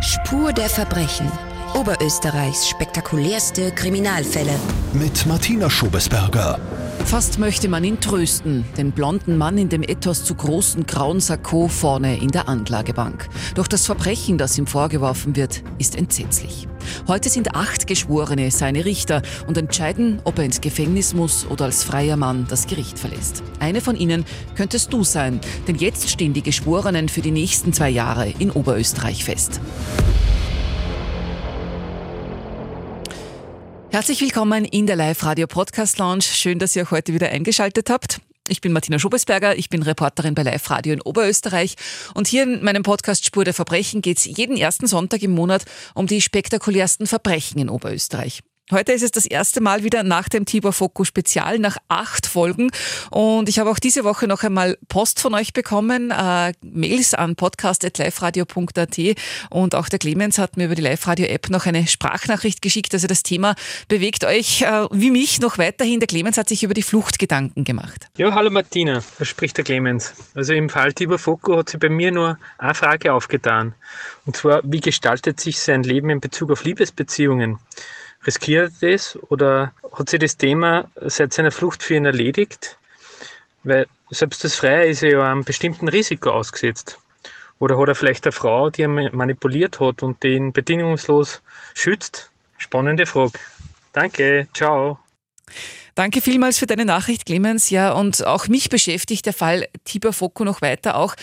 Spur der Verbrechen. Oberösterreichs spektakulärste Kriminalfälle. Mit Martina Schobesberger. Fast möchte man ihn trösten, den blonden Mann in dem etwas zu großen grauen Sakko vorne in der Anklagebank. Doch das Verbrechen, das ihm vorgeworfen wird, ist entsetzlich. Heute sind acht Geschworene seine Richter und entscheiden, ob er ins Gefängnis muss oder als freier Mann das Gericht verlässt. Eine von ihnen könntest du sein, denn jetzt stehen die Geschworenen für die nächsten zwei Jahre in Oberösterreich fest. Herzlich willkommen in der Live-Radio-Podcast Lounge. Schön, dass ihr auch heute wieder eingeschaltet habt. Ich bin Martina Schobesberger, ich bin Reporterin bei Live Radio in Oberösterreich und hier in meinem Podcast Spur der Verbrechen geht es jeden ersten Sonntag im Monat um die spektakulärsten Verbrechen in Oberösterreich. Heute ist es das erste Mal wieder nach dem Tibor Foco Spezial, nach acht Folgen. Und ich habe auch diese Woche noch einmal Post von euch bekommen, äh, Mails an podcast.liveradio.at. Und auch der Clemens hat mir über die Live-Radio-App noch eine Sprachnachricht geschickt. Also das Thema bewegt euch äh, wie mich noch weiterhin. Der Clemens hat sich über die Flucht Gedanken gemacht. Ja, hallo Martina, da spricht der Clemens. Also im Fall Tibor Foco hat sich bei mir nur eine Frage aufgetan. Und zwar, wie gestaltet sich sein Leben in Bezug auf Liebesbeziehungen? Riskiert er das oder hat sich das Thema seit seiner Flucht für ihn erledigt? Weil selbst das Freie ist ja einem bestimmten Risiko ausgesetzt. Oder hat er vielleicht eine Frau, die ihn manipuliert hat und den bedingungslos schützt? Spannende Frage. Danke, ciao. Danke vielmals für deine Nachricht, Clemens. Ja, und auch mich beschäftigt der Fall Tibor Foko noch weiter auch.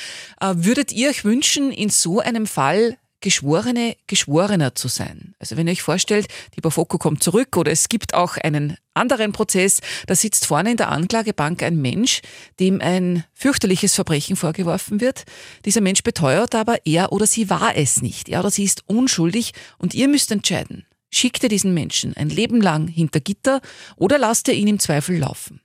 Äh, würdet ihr euch wünschen, in so einem Fall Geschworene Geschworener zu sein. Also wenn ihr euch vorstellt, die Bafoko kommt zurück oder es gibt auch einen anderen Prozess, da sitzt vorne in der Anklagebank ein Mensch, dem ein fürchterliches Verbrechen vorgeworfen wird. Dieser Mensch beteuert aber, er oder sie war es nicht. Er oder sie ist unschuldig und ihr müsst entscheiden. Schickt ihr diesen Menschen ein Leben lang hinter Gitter oder lasst ihr ihn im Zweifel laufen?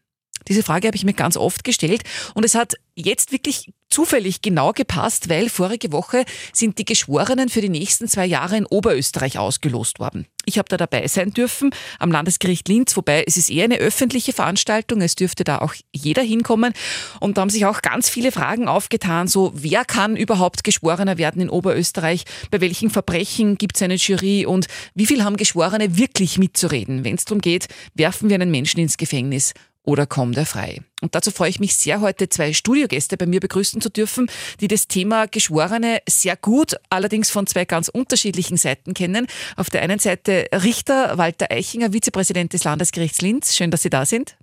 Diese Frage habe ich mir ganz oft gestellt und es hat jetzt wirklich zufällig genau gepasst, weil vorige Woche sind die Geschworenen für die nächsten zwei Jahre in Oberösterreich ausgelost worden. Ich habe da dabei sein dürfen am Landesgericht Linz, wobei es ist eher eine öffentliche Veranstaltung, es dürfte da auch jeder hinkommen. Und da haben sich auch ganz viele Fragen aufgetan, so wer kann überhaupt Geschworener werden in Oberösterreich, bei welchen Verbrechen gibt es eine Jury und wie viel haben Geschworene wirklich mitzureden, wenn es darum geht, werfen wir einen Menschen ins Gefängnis oder kommt er frei? Und dazu freue ich mich sehr, heute zwei Studiogäste bei mir begrüßen zu dürfen, die das Thema Geschworene sehr gut, allerdings von zwei ganz unterschiedlichen Seiten kennen. Auf der einen Seite Richter Walter Eichinger, Vizepräsident des Landesgerichts Linz. Schön, dass Sie da sind.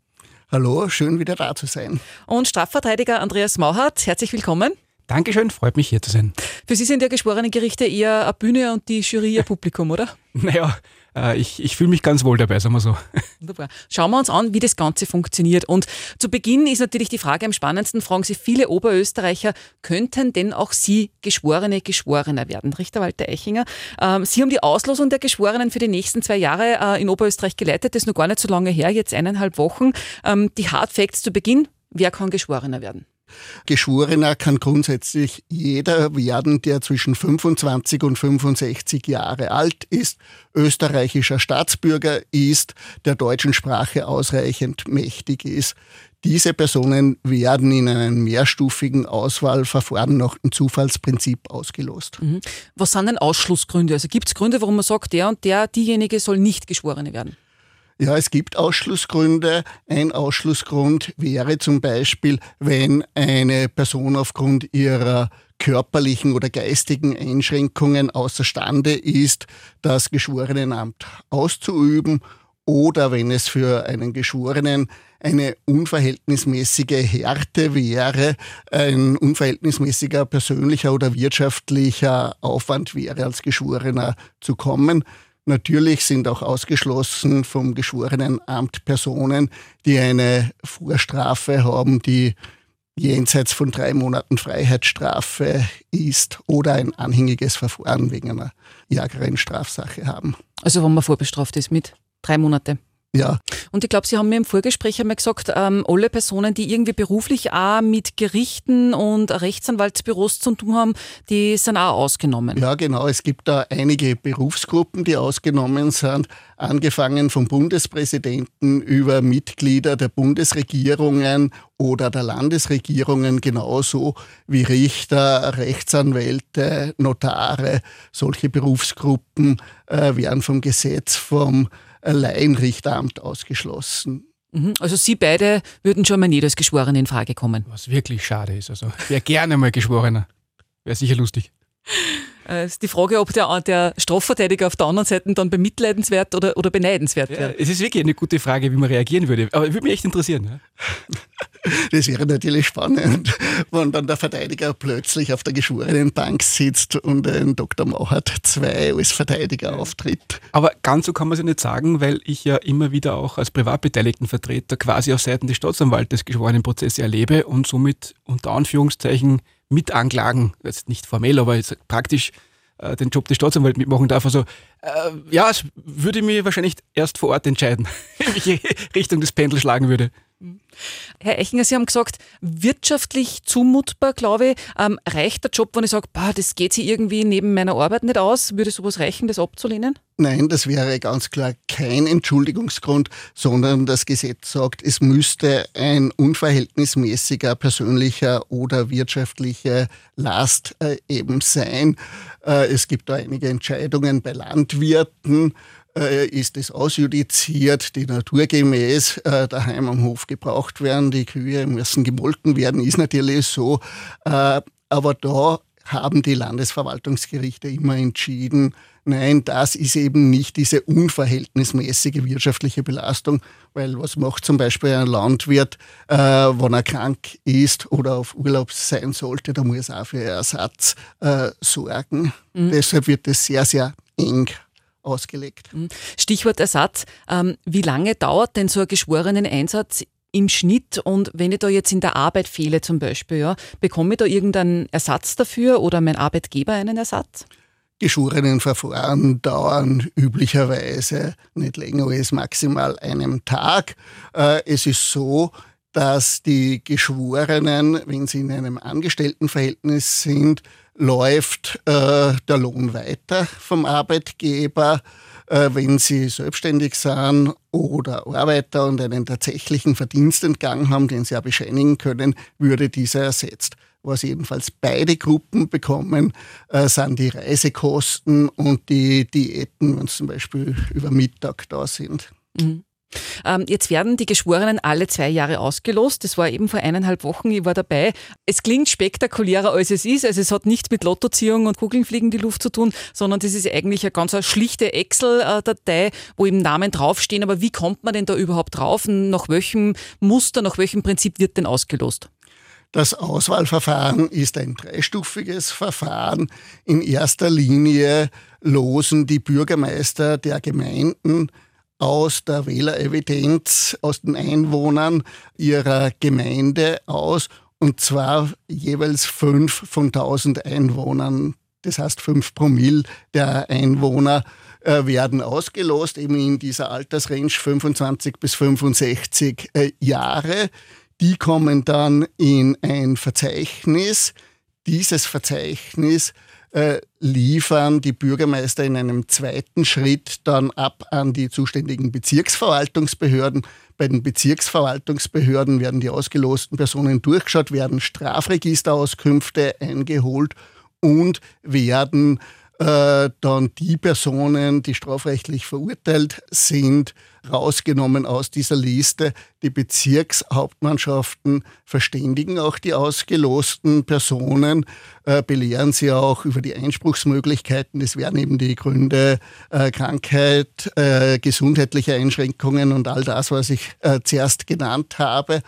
Hallo, schön wieder da zu sein. Und Strafverteidiger Andreas Mauhardt, herzlich willkommen. Dankeschön, freut mich hier zu sein. Für Sie sind ja geschworene Gerichte eher eine Bühne und die Jury ihr Publikum, oder? Naja, ich, ich fühle mich ganz wohl dabei, sagen wir so. Wunderbar. Schauen wir uns an, wie das Ganze funktioniert. Und zu Beginn ist natürlich die Frage am spannendsten, fragen Sie viele Oberösterreicher, könnten denn auch Sie Geschworene Geschworener werden? Richter Walter Eichinger, ähm, Sie haben die Auslosung der Geschworenen für die nächsten zwei Jahre äh, in Oberösterreich geleitet. Das ist noch gar nicht so lange her, jetzt eineinhalb Wochen. Ähm, die Hard Facts zu Beginn, wer kann Geschworener werden? Geschworener kann grundsätzlich jeder werden, der zwischen 25 und 65 Jahre alt ist, österreichischer Staatsbürger ist, der deutschen Sprache ausreichend mächtig ist. Diese Personen werden in einem mehrstufigen Auswahlverfahren nach dem Zufallsprinzip ausgelost. Mhm. Was sind denn Ausschlussgründe? Also gibt es Gründe, warum man sagt, der und der, diejenige soll nicht Geschworene werden? Ja, es gibt Ausschlussgründe. Ein Ausschlussgrund wäre zum Beispiel, wenn eine Person aufgrund ihrer körperlichen oder geistigen Einschränkungen außerstande ist, das Geschworenenamt auszuüben oder wenn es für einen Geschworenen eine unverhältnismäßige Härte wäre, ein unverhältnismäßiger persönlicher oder wirtschaftlicher Aufwand wäre, als Geschworener zu kommen. Natürlich sind auch ausgeschlossen vom Geschworenenamt Personen, die eine Vorstrafe haben, die jenseits von drei Monaten Freiheitsstrafe ist oder ein anhängiges Verfahren wegen einer ärgeren Strafsache haben. Also wenn man vorbestraft ist mit drei Monaten? Ja. Und ich glaube, Sie haben mir im Vorgespräch einmal gesagt, ähm, alle Personen, die irgendwie beruflich auch mit Gerichten und Rechtsanwaltsbüros zu tun haben, die sind auch ausgenommen. Ja, genau. Es gibt da einige Berufsgruppen, die ausgenommen sind, angefangen vom Bundespräsidenten über Mitglieder der Bundesregierungen oder der Landesregierungen, genauso wie Richter, Rechtsanwälte, Notare. Solche Berufsgruppen äh, werden vom Gesetz vom Laienrichteramt ausgeschlossen. Mhm. Also Sie beide würden schon mal nicht als Geschworene in Frage kommen. Was wirklich schade ist. Also wäre gerne mal Geschworener. Wäre sicher lustig. Es ist die Frage, ob der, der Strafverteidiger auf der anderen Seite dann bemitleidenswert oder, oder beneidenswert wäre. Ja, es ist wirklich eine gute Frage, wie man reagieren würde. Aber würde mich echt interessieren. Ja? Das wäre natürlich spannend, wenn dann der Verteidiger plötzlich auf der geschworenen Bank sitzt und ein Dr. Mauert 2 als Verteidiger auftritt. Aber ganz so kann man es ja nicht sagen, weil ich ja immer wieder auch als Privatbeteiligtenvertreter quasi auf Seiten des Staatsanwaltes geschworenen Prozesse erlebe und somit unter Anführungszeichen mit Anklagen, jetzt nicht formell, aber praktisch äh, den Job des Staatsanwalts mitmachen darf. Also äh, ja, es würde mir wahrscheinlich erst vor Ort entscheiden, in welche Richtung das Pendel schlagen würde. Herr Echinger, Sie haben gesagt, wirtschaftlich zumutbar, glaube ich. Ähm, reicht der Job, wenn ich sage, das geht sich irgendwie neben meiner Arbeit nicht aus? Würde sowas reichen, das abzulehnen? Nein, das wäre ganz klar kein Entschuldigungsgrund, sondern das Gesetz sagt, es müsste ein unverhältnismäßiger persönlicher oder wirtschaftlicher Last äh, eben sein. Äh, es gibt da einige Entscheidungen bei Landwirten, äh, ist es ausjudiziert, die naturgemäß äh, daheim am Hof gebraucht werden. Die Kühe müssen gemolken werden, ist natürlich so. Äh, aber da haben die Landesverwaltungsgerichte immer entschieden, nein, das ist eben nicht diese unverhältnismäßige wirtschaftliche Belastung, weil was macht zum Beispiel ein Landwirt, äh, wenn er krank ist oder auf Urlaub sein sollte, da muss er auch für Ersatz äh, sorgen. Mhm. Deshalb wird es sehr, sehr eng ausgelegt. Mhm. Stichwort Ersatz. Ähm, wie lange dauert denn so ein geschworenen Einsatz im Schnitt und wenn ich da jetzt in der Arbeit fehle zum Beispiel, ja, bekomme ich da irgendeinen Ersatz dafür oder mein Arbeitgeber einen Ersatz? Geschworenen Verfahren dauern üblicherweise nicht länger als maximal einem Tag. Äh, es ist so, dass die Geschworenen, wenn sie in einem Angestelltenverhältnis sind, läuft äh, der Lohn weiter vom Arbeitgeber. Äh, wenn sie selbstständig sind oder Arbeiter und einen tatsächlichen Verdienstentgang haben, den sie ja bescheinigen können, würde dieser ersetzt. Was jedenfalls beide Gruppen bekommen, äh, sind die Reisekosten und die Diäten, wenn sie zum Beispiel über Mittag da sind. Mhm. Ähm, jetzt werden die Geschworenen alle zwei Jahre ausgelost. Das war eben vor eineinhalb Wochen, ich war dabei. Es klingt spektakulärer, als es ist. Also es hat nichts mit Lottoziehung und Kugelnfliegen die Luft zu tun, sondern das ist eigentlich eine ganz schlichte Excel-Datei, wo eben Namen draufstehen. Aber wie kommt man denn da überhaupt drauf? Nach welchem Muster, nach welchem Prinzip wird denn ausgelost? Das Auswahlverfahren ist ein dreistufiges Verfahren. In erster Linie losen die Bürgermeister der Gemeinden aus der Wählerevidenz, aus den Einwohnern ihrer Gemeinde aus und zwar jeweils fünf von tausend Einwohnern. Das heißt, fünf Promille der Einwohner äh, werden ausgelost, eben in dieser Altersrange 25 bis 65 äh, Jahre. Die kommen dann in ein Verzeichnis. Dieses Verzeichnis äh, liefern die Bürgermeister in einem zweiten Schritt dann ab an die zuständigen Bezirksverwaltungsbehörden. Bei den Bezirksverwaltungsbehörden werden die ausgelosten Personen durchgeschaut, werden Strafregisterauskünfte eingeholt und werden äh, dann die Personen, die strafrechtlich verurteilt sind, rausgenommen aus dieser Liste. Die Bezirkshauptmannschaften verständigen auch die ausgelosten Personen, äh, belehren sie auch über die Einspruchsmöglichkeiten. Das wären eben die Gründe äh, Krankheit, äh, gesundheitliche Einschränkungen und all das, was ich äh, zuerst genannt habe.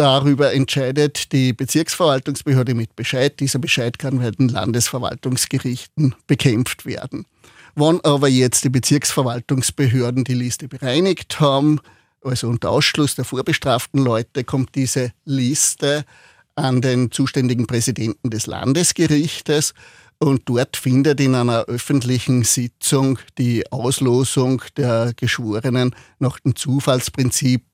Darüber entscheidet die Bezirksverwaltungsbehörde mit Bescheid. Dieser Bescheid kann bei den Landesverwaltungsgerichten bekämpft werden. Wann aber jetzt die Bezirksverwaltungsbehörden die Liste bereinigt haben, also unter Ausschluss der vorbestraften Leute, kommt diese Liste an den zuständigen Präsidenten des Landesgerichtes Und dort findet in einer öffentlichen Sitzung die Auslosung der Geschworenen nach dem Zufallsprinzip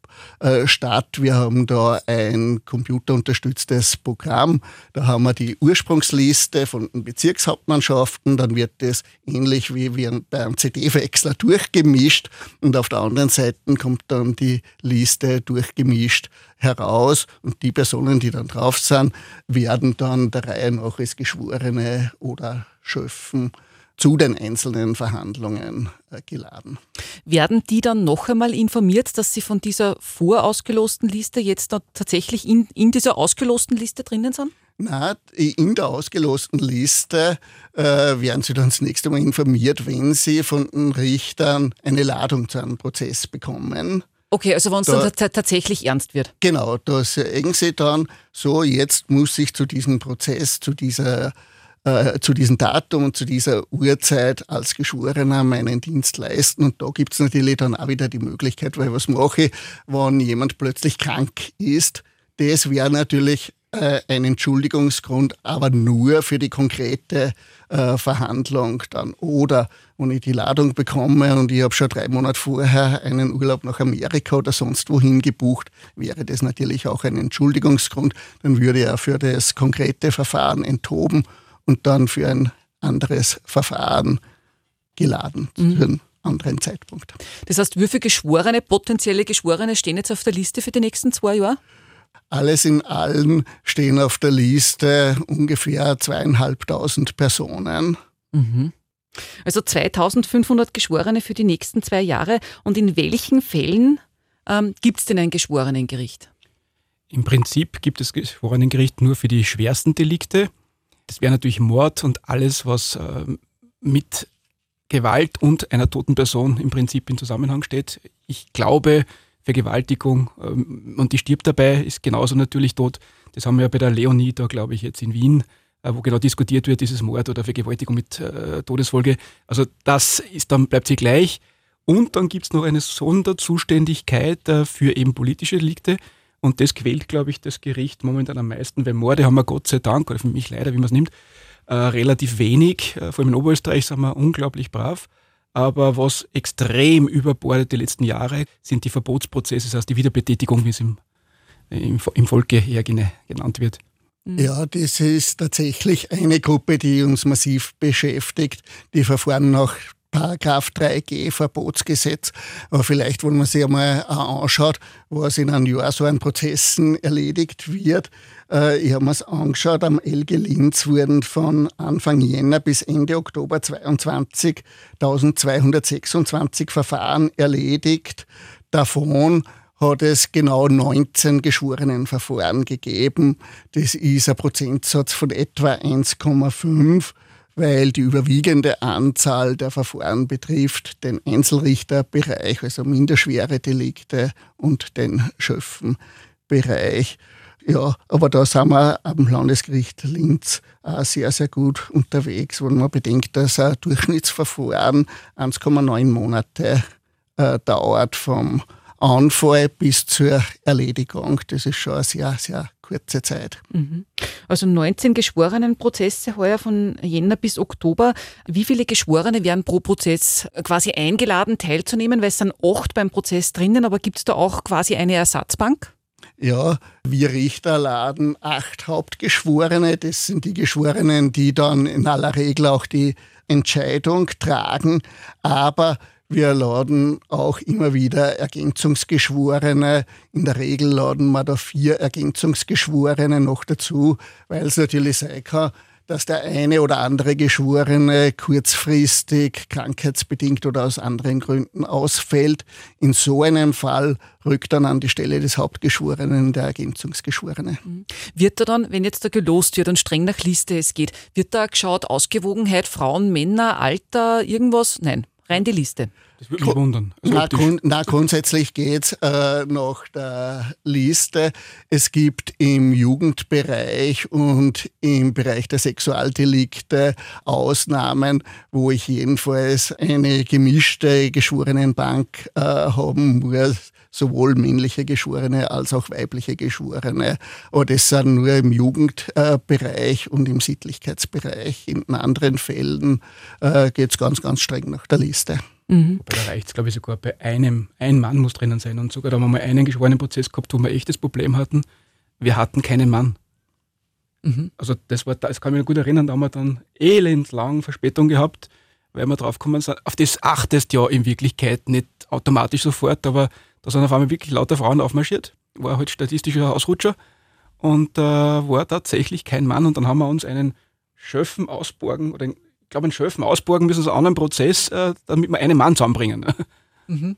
äh, statt. Wir haben da ein computerunterstütztes Programm. Da haben wir die Ursprungsliste von den Bezirkshauptmannschaften. Dann wird das ähnlich wie bei einem CD-Wechsler durchgemischt. Und auf der anderen Seite kommt dann die Liste durchgemischt heraus. Und die Personen, die dann drauf sind, werden dann der Reihe nach als Geschworene oder Schöffen zu den einzelnen Verhandlungen äh, geladen. Werden die dann noch einmal informiert, dass sie von dieser vorausgelosten Liste jetzt tatsächlich in, in dieser ausgelosten Liste drinnen sind? Na, in der ausgelosten Liste äh, werden Sie dann das nächste Mal informiert, wenn Sie von den Richtern eine Ladung zu einem Prozess bekommen. Okay, also wenn es da, dann tatsächlich ernst wird. Genau, da sagen Sie dann, so jetzt muss ich zu diesem Prozess, zu dieser äh, zu diesem Datum und zu dieser Uhrzeit als Geschworener meinen Dienst leisten. Und da gibt es natürlich dann auch wieder die Möglichkeit, weil was mache ich, wenn jemand plötzlich krank ist. Das wäre natürlich äh, ein Entschuldigungsgrund, aber nur für die konkrete äh, Verhandlung dann. Oder wenn ich die Ladung bekomme und ich habe schon drei Monate vorher einen Urlaub nach Amerika oder sonst wohin gebucht, wäre das natürlich auch ein Entschuldigungsgrund. Dann würde er für das konkrete Verfahren enthoben und dann für ein anderes Verfahren geladen mhm. für einen anderen Zeitpunkt. Das heißt, wie viele Geschworene, potenzielle Geschworene stehen jetzt auf der Liste für die nächsten zwei Jahre? Alles in allem stehen auf der Liste ungefähr zweieinhalbtausend Personen. Mhm. Also 2500 Geschworene für die nächsten zwei Jahre. Und in welchen Fällen ähm, gibt es denn ein Geschworenengericht? Im Prinzip gibt es Geschworenengericht nur für die schwersten Delikte. Das wäre natürlich Mord und alles, was äh, mit Gewalt und einer toten Person im Prinzip in Zusammenhang steht. Ich glaube, Vergewaltigung ähm, und die stirbt dabei, ist genauso natürlich tot. Das haben wir ja bei der Leonie da, glaube ich, jetzt in Wien, äh, wo genau diskutiert wird, dieses Mord oder Vergewaltigung mit äh, Todesfolge. Also das ist dann, bleibt sie gleich. Und dann gibt es noch eine Sonderzuständigkeit äh, für eben politische Delikte. Und das quält, glaube ich, das Gericht momentan am meisten, weil Morde haben wir Gott sei Dank, oder für mich leider, wie man es nimmt, äh, relativ wenig. Äh, vor allem in Oberösterreich sind wir unglaublich brav. Aber was extrem überbordet die letzten Jahre, sind die Verbotsprozesse, das heißt die Wiederbetätigung, wie es im, im, im Volke her genannt wird. Mhm. Ja, das ist tatsächlich eine Gruppe, die uns massiv beschäftigt. Die Verfahren nach Paragraph 3g Verbotsgesetz. Aber vielleicht, wenn man sich einmal anschaut, was in einem Jahr so an Prozessen erledigt wird. Äh, ich habe mir es angeschaut, am LG Linz wurden von Anfang Jänner bis Ende Oktober 22 1226 Verfahren erledigt. Davon hat es genau 19 Geschworenenverfahren gegeben. Das ist ein Prozentsatz von etwa 1,5 weil die überwiegende Anzahl der Verfahren betrifft den Einzelrichterbereich, also minderschwere Delikte und den Schöffenbereich. Ja, aber da sind wir am Landesgericht Linz auch sehr, sehr gut unterwegs, wenn man bedenkt, dass ein Durchschnittsverfahren 1,9 Monate äh, dauert vom Anfall bis zur Erledigung. Das ist schon eine sehr, sehr kurze Zeit. Mhm. Also 19 Geschworenenprozesse heuer von Jänner bis Oktober. Wie viele Geschworene werden pro Prozess quasi eingeladen, teilzunehmen? Weil es sind acht beim Prozess drinnen, aber gibt es da auch quasi eine Ersatzbank? Ja, wir Richter laden acht Hauptgeschworene. Das sind die Geschworenen, die dann in aller Regel auch die Entscheidung tragen. Aber wir laden auch immer wieder Ergänzungsgeschworene. In der Regel laden wir da vier Ergänzungsgeschworene noch dazu, weil es natürlich sein kann, dass der eine oder andere Geschworene kurzfristig, krankheitsbedingt oder aus anderen Gründen ausfällt. In so einem Fall rückt dann an die Stelle des Hauptgeschworenen der Ergänzungsgeschworene. Mhm. Wird da dann, wenn jetzt da gelost wird und streng nach Liste es geht, wird da geschaut, Ausgewogenheit, Frauen, Männer, Alter, irgendwas? Nein rein die Liste. Das würde mich wundern. Na, grund, na, grundsätzlich geht es äh, nach der Liste. Es gibt im Jugendbereich und im Bereich der Sexualdelikte Ausnahmen, wo ich jedenfalls eine gemischte Geschworenenbank äh, haben muss sowohl männliche Geschworene als auch weibliche Geschworene. Aber das sind nur im Jugendbereich und im Sittlichkeitsbereich. In anderen Fällen äh, geht es ganz, ganz streng nach der Liste. Mhm. Da reicht es, glaube ich, sogar bei einem. Ein Mann muss drinnen sein. Und sogar da haben wir mal einen geschworenen Prozess gehabt, wo wir echt das Problem hatten, wir hatten keinen Mann. Mhm. Also das war, das kann ich mich gut erinnern, da haben wir dann elendlang Verspätung gehabt, weil wir draufgekommen sind. Auf das achtest ja in Wirklichkeit nicht automatisch sofort, aber da sind auf einmal wirklich lauter Frauen aufmarschiert. War halt statistischer Ausrutscher und äh, war tatsächlich kein Mann. Und dann haben wir uns einen Schöffen ausborgen, oder ich glaube, einen Schöffen ausborgen müssen, so einen anderen Prozess, äh, damit wir einen Mann zusammenbringen. Mhm.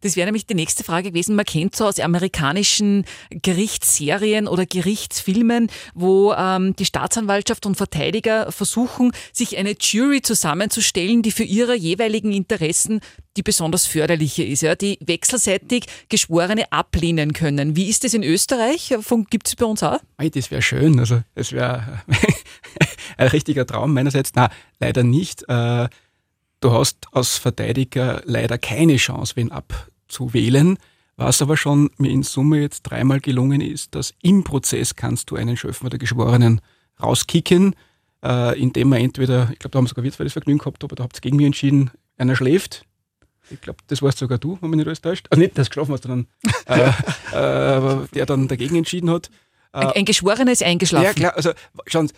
Das wäre nämlich die nächste Frage gewesen. Man kennt so aus amerikanischen Gerichtsserien oder Gerichtsfilmen, wo ähm, die Staatsanwaltschaft und Verteidiger versuchen, sich eine Jury zusammenzustellen, die für ihre jeweiligen Interessen die besonders förderliche ist, ja, die wechselseitig Geschworene ablehnen können. Wie ist das in Österreich? Gibt es bei uns auch? Das wäre schön. Also, das wäre ein richtiger Traum meinerseits. Na, leider nicht. Äh, Du hast als Verteidiger leider keine Chance, wen abzuwählen. Was aber schon mir in Summe jetzt dreimal gelungen ist, dass im Prozess kannst du einen Schöpfer der Geschworenen rauskicken, äh, indem man entweder, ich glaube, da haben wir sogar virtuelles Vergnügen gehabt, aber da habt ihr gegen mich entschieden, einer schläft. Ich glaube, das warst sogar du, wenn mich nicht alles täuscht. Also nicht, das geschlafen hast, sondern äh, äh, der dann dagegen entschieden hat. Ein, ein Geschworener ist eingeschlafen. Ja, klar. Also, schauen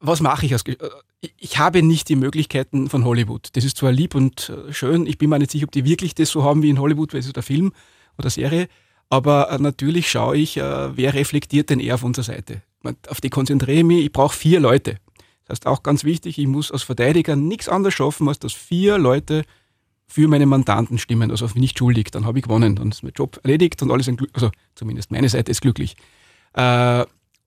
was mache ich als äh, ich habe nicht die Möglichkeiten von Hollywood. Das ist zwar lieb und äh, schön, ich bin mir nicht sicher, ob die wirklich das so haben wie in Hollywood, weil es ist der Film oder Serie, aber äh, natürlich schaue ich, wer reflektiert denn eher auf unserer Seite. Auf die konzentriere ich mich, ich brauche vier Leute. Das heißt auch ganz wichtig, ich muss als Verteidiger nichts anderes schaffen, als dass vier Leute für meine Mandanten stimmen, also nicht schuldig, dann habe ich gewonnen, dann ist mein Job erledigt und alles, also zumindest meine Seite ist glücklich.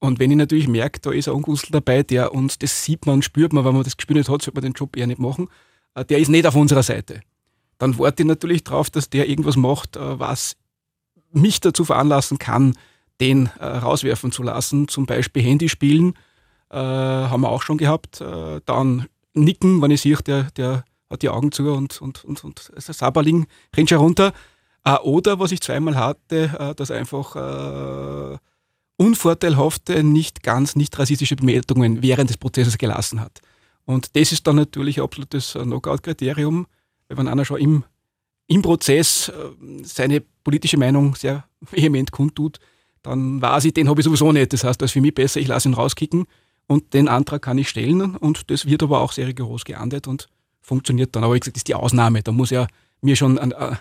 Und wenn ich natürlich merke, da ist ein Ungustel dabei, der uns, das sieht man, spürt man, wenn man das gespürt hat, sollte man den Job eher nicht machen, äh, der ist nicht auf unserer Seite. Dann warte ich natürlich darauf, dass der irgendwas macht, äh, was mich dazu veranlassen kann, den äh, rauswerfen zu lassen. Zum Beispiel Handyspielen äh, haben wir auch schon gehabt. Dann nicken, wenn ich sehe, der, der hat die Augen zu und, und, und, und Saberling rennt schon runter. Oder was ich zweimal hatte, dass einfach unvorteilhafte, nicht ganz nicht rassistische Bemerkungen während des Prozesses gelassen hat. Und das ist dann natürlich ein absolutes Knockout-Kriterium, wenn einer schon im, im Prozess äh, seine politische Meinung sehr vehement kundtut, dann weiß ich, den habe ich sowieso nicht. Das heißt, das ist für mich besser, ich lasse ihn rauskicken und den Antrag kann ich stellen und das wird aber auch sehr rigoros geahndet und funktioniert dann. Aber wie gesagt, das ist die Ausnahme. Da muss ja mir schon, äh,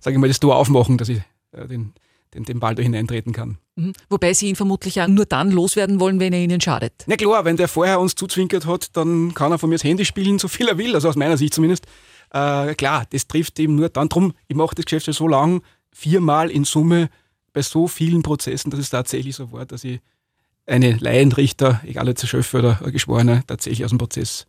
sage ich mal, das Tor aufmachen, dass ich äh, den, den, den Ball da hineintreten kann. Mhm. Wobei Sie ihn vermutlich ja nur dann loswerden wollen, wenn er Ihnen schadet. Na klar, wenn der vorher uns zuzwinkert hat, dann kann er von mir das Handy spielen, so viel er will, also aus meiner Sicht zumindest. Äh, klar, das trifft eben nur dann drum. Ich mache das Geschäft schon so lang, viermal in Summe bei so vielen Prozessen, dass es tatsächlich so war, dass ich einen Laienrichter, egal ob Schöpfer oder Geschworener, tatsächlich aus dem Prozess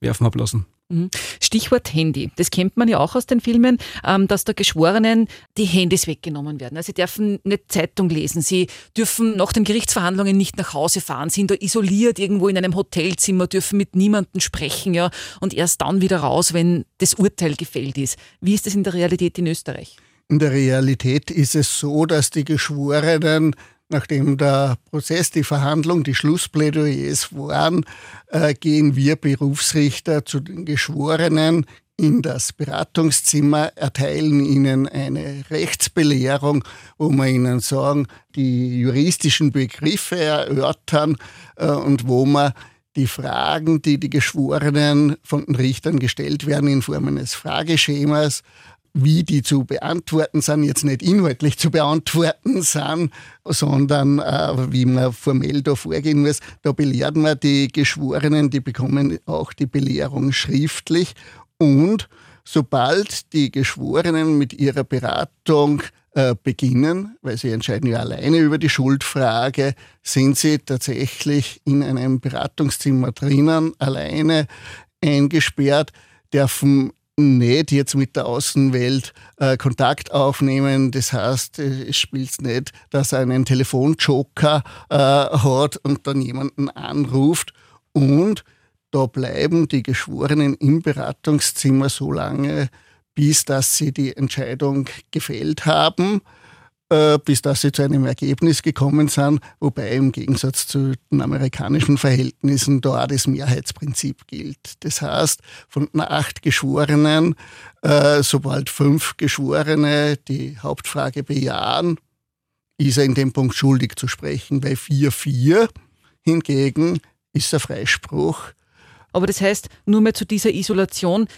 werfen habe lassen. Mhm. Stichwort Handy. Das kennt man ja auch aus den Filmen, ähm, dass der Geschworenen die Handys weggenommen werden. Also sie dürfen nicht Zeitung lesen, sie dürfen nach den Gerichtsverhandlungen nicht nach Hause fahren, sind da isoliert irgendwo in einem Hotelzimmer, dürfen mit niemandem sprechen, ja, und erst dann wieder raus, wenn das Urteil gefällt ist. Wie ist das in der Realität in Österreich? In der Realität ist es so, dass die Geschworenen nachdem der Prozess, die Verhandlung, die Schlussplädoyers waren, äh, gehen wir Berufsrichter zu den Geschworenen in das Beratungszimmer, erteilen ihnen eine Rechtsbelehrung, wo wir ihnen sagen, die juristischen Begriffe erörtern äh, und wo wir die Fragen, die die Geschworenen von den Richtern gestellt werden, in Form eines Frageschemas wie die zu beantworten sind, jetzt nicht inhaltlich zu beantworten sind, sondern äh, wie man formell da vorgehen muss. Da belehrt man die Geschworenen, die bekommen auch die Belehrung schriftlich und sobald die Geschworenen mit ihrer Beratung äh, beginnen, weil sie entscheiden ja alleine über die Schuldfrage, sind sie tatsächlich in einem Beratungszimmer drinnen, alleine eingesperrt, dürfen nicht jetzt mit der Außenwelt äh, Kontakt aufnehmen. Das heißt, es spielt nicht, dass er einen Telefonjoker äh, hat und dann jemanden anruft. Und da bleiben die Geschworenen im Beratungszimmer so lange, bis dass sie die Entscheidung gefällt haben. Äh, bis dass sie zu einem Ergebnis gekommen sind, wobei im Gegensatz zu den amerikanischen Verhältnissen da auch das Mehrheitsprinzip gilt. Das heißt, von acht Geschworenen, äh, sobald fünf Geschworene die Hauptfrage bejahen, ist er in dem Punkt schuldig zu sprechen. Bei 4-4 hingegen ist er Freispruch. Aber das heißt, nur mehr zu dieser Isolation,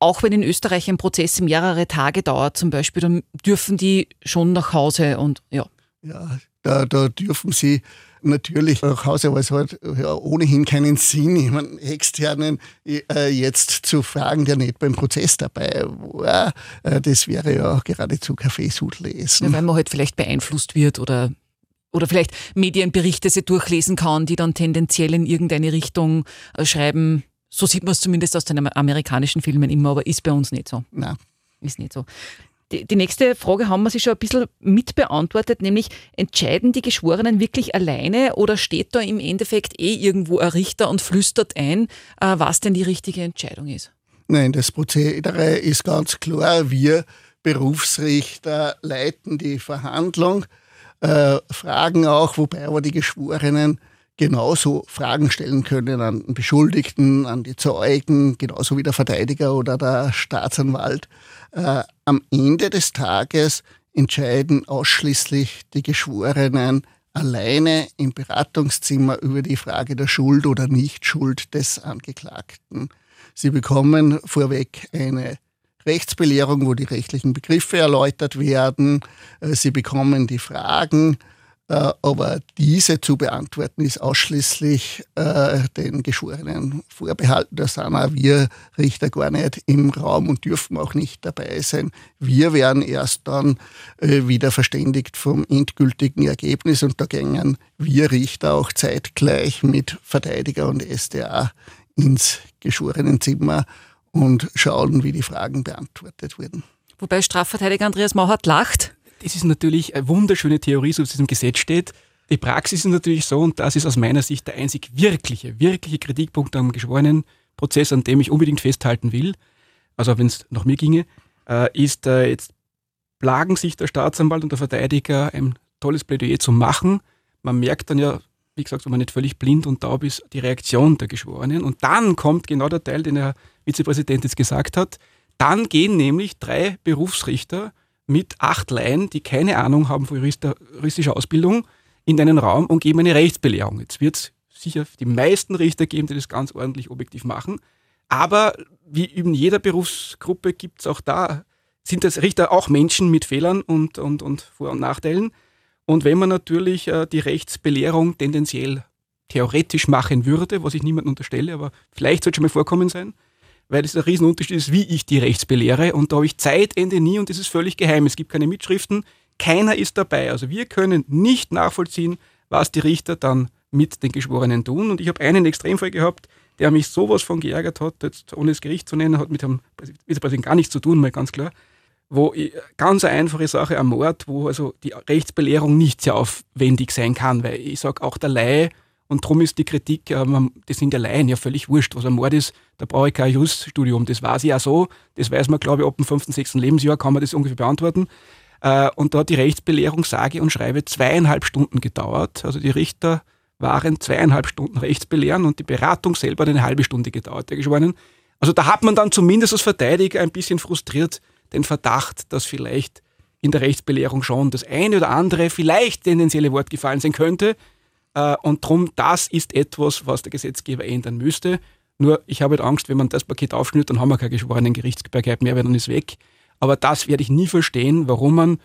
auch wenn in Österreich ein Prozess mehrere Tage dauert zum Beispiel, dann dürfen die schon nach Hause und ja. Ja, da, da dürfen sie natürlich nach Hause, aber es hat ja ohnehin keinen Sinn, jemanden externen äh, jetzt zu fragen, der nicht beim Prozess dabei war. Äh, das wäre ja geradezu Kaffeesud lesen. Ja, weil man halt vielleicht beeinflusst wird oder oder vielleicht Medienberichte sie durchlesen kann, die dann tendenziell in irgendeine Richtung äh, schreiben, so sieht man es zumindest aus den amerikanischen Filmen immer, aber ist bei uns nicht so. Nein. Ist nicht so. Die, die nächste Frage haben wir sich schon ein bisschen mitbeantwortet, nämlich entscheiden die Geschworenen wirklich alleine oder steht da im Endeffekt eh irgendwo ein Richter und flüstert ein, äh, was denn die richtige Entscheidung ist? Nein, das Prozedere ist ganz klar. Wir Berufsrichter leiten die Verhandlung, äh, fragen auch, wobei aber die Geschworenen genauso Fragen stellen können an den Beschuldigten, an die Zeugen, genauso wie der Verteidiger oder der Staatsanwalt. Äh, am Ende des Tages entscheiden ausschließlich die Geschworenen alleine im Beratungszimmer über die Frage der Schuld oder Nichtschuld des Angeklagten. Sie bekommen vorweg eine Rechtsbelehrung, wo die rechtlichen Begriffe erläutert werden. Äh, Sie bekommen die Fragen aber diese zu beantworten ist ausschließlich äh, den Geschworenen vorbehalten. Da sind auch wir Richter gar nicht im Raum und dürfen auch nicht dabei sein. Wir werden erst dann äh, wieder verständigt vom endgültigen Ergebnis und da gängen wir Richter auch zeitgleich mit Verteidiger und SDA ins Geschworenenzimmer und schauen, wie die Fragen beantwortet wurden. Wobei Strafverteidiger Andreas Mauert lacht das ist natürlich eine wunderschöne Theorie, so wie es im Gesetz steht. Die Praxis ist natürlich so, und das ist aus meiner Sicht der einzig wirkliche, wirkliche Kritikpunkt am geschworenen Prozess, an dem ich unbedingt festhalten will, also wenn es nach mir ginge, äh, ist äh, jetzt plagen sich der Staatsanwalt und der Verteidiger ein tolles Plädoyer zu machen. Man merkt dann ja, wie gesagt, wenn man nicht völlig blind und taub ist, die Reaktion der Geschworenen. Und dann kommt genau der Teil, den der Vizepräsident jetzt gesagt hat. Dann gehen nämlich drei Berufsrichter mit acht Laien, die keine Ahnung haben von juristischer Ausbildung, in einen Raum und geben eine Rechtsbelehrung. Jetzt wird es sicher die meisten Richter geben, die das ganz ordentlich objektiv machen. Aber wie in jeder Berufsgruppe gibt es auch da, sind das Richter auch Menschen mit Fehlern und, und, und Vor- und Nachteilen. Und wenn man natürlich äh, die Rechtsbelehrung tendenziell theoretisch machen würde, was ich niemandem unterstelle, aber vielleicht sollte schon mal vorkommen sein, weil es ein Riesenunterschied ist, wie ich die Rechts belehre. Und da habe ich Zeitende nie und das ist völlig geheim. Es gibt keine Mitschriften, keiner ist dabei. Also wir können nicht nachvollziehen, was die Richter dann mit den Geschworenen tun. Und ich habe einen Extremfall gehabt, der mich sowas von geärgert hat, jetzt ohne das Gericht zu nennen, hat mit dem Vizepräsidenten gar nichts zu tun, mal ganz klar. Wo ganz eine einfache Sache am Mord, wo also die Rechtsbelehrung nicht sehr aufwendig sein kann, weil ich sage, auch der Laie und darum ist die Kritik, das sind ja Laien ja völlig wurscht, was ein Mord ist. Da brauche ich kein Juriststudium. Das weiß ich ja so. Das weiß man, glaube ich, ab dem fünften, sechsten Lebensjahr kann man das ungefähr beantworten. Äh, und da hat die Rechtsbelehrung, sage und schreibe, zweieinhalb Stunden gedauert. Also die Richter waren zweieinhalb Stunden Rechtsbelehren und die Beratung selber hat eine halbe Stunde gedauert, der Geschworenen. Also da hat man dann zumindest als Verteidiger ein bisschen frustriert den Verdacht, dass vielleicht in der Rechtsbelehrung schon das eine oder andere vielleicht tendenzielle Wort gefallen sein könnte, und darum, das ist etwas, was der Gesetzgeber ändern müsste. Nur, ich habe halt Angst, wenn man das Paket aufschnürt, dann haben wir keine geschworenen Gerichtsbarkeit mehr, weil dann ist weg. Aber das werde ich nie verstehen, warum man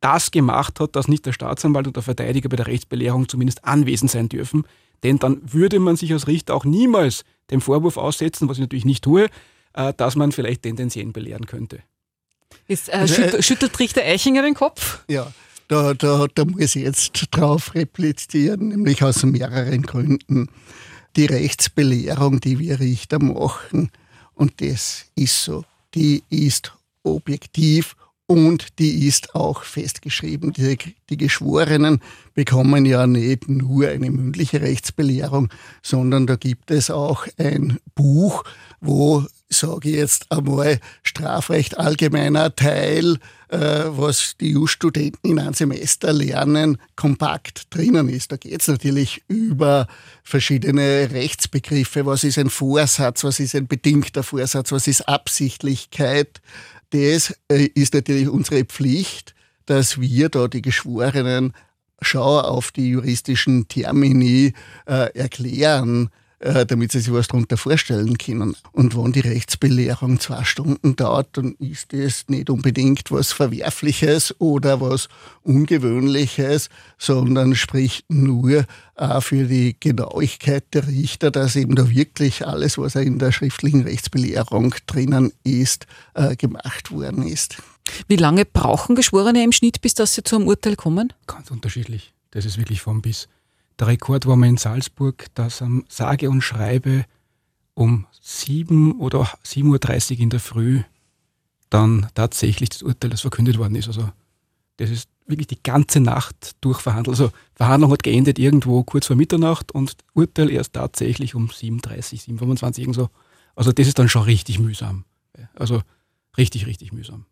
das gemacht hat, dass nicht der Staatsanwalt und der Verteidiger bei der Rechtsbelehrung zumindest anwesend sein dürfen. Denn dann würde man sich als Richter auch niemals dem Vorwurf aussetzen, was ich natürlich nicht tue, äh, dass man vielleicht tendenziell belehren könnte. Jetzt äh, schüttelt, schüttelt Richter Eichinger den Kopf? Ja, da, da, da muss ich jetzt drauf replizieren, nämlich aus mehreren Gründen. Die Rechtsbelehrung, die wir Richter machen, und das ist so, die ist objektiv und die ist auch festgeschrieben. Die, die, Geschworenen bekommen ja nicht nur eine mündliche Rechtsbelehrung, sondern da gibt es auch ein Buch, wo, sage ich jetzt einmal, Strafrecht allgemeiner Teil, äh, was die EU-Studenten in einem Semester lernen, kompakt drinnen ist. Da geht es natürlich über verschiedene Rechtsbegriffe. Was ist ein Vorsatz? Was ist ein bedingter Vorsatz? Was ist Absichtlichkeit? Das äh, ist natürlich unsere Pflicht, dass wir da die Geschworenen schau auf die juristischen Termini äh, erklären, damit sie sich was darunter vorstellen können. Und wenn die Rechtsbelehrung zwei Stunden dauert, dann ist das nicht unbedingt was Verwerfliches oder was Ungewöhnliches, sondern spricht nur auch für die Genauigkeit der Richter, dass eben da wirklich alles, was in der schriftlichen Rechtsbelehrung drinnen ist, äh, gemacht worden ist. Wie lange brauchen Geschworene im Schnitt, bis dass sie zu einem Urteil kommen? Ganz unterschiedlich. Das ist wirklich vom bis. Der Rekord war mal in Salzburg, dass am sage und schreibe um 7 oder 7.30 Uhr in der Früh dann tatsächlich das Urteil, das verkündet worden ist. Also das ist wirklich die ganze Nacht durchverhandelt. Also Verhandlung hat geendet irgendwo kurz vor Mitternacht und Urteil erst tatsächlich um 7.30, 7.25 irgend so. Also das ist dann schon richtig mühsam. Also richtig, richtig mühsam.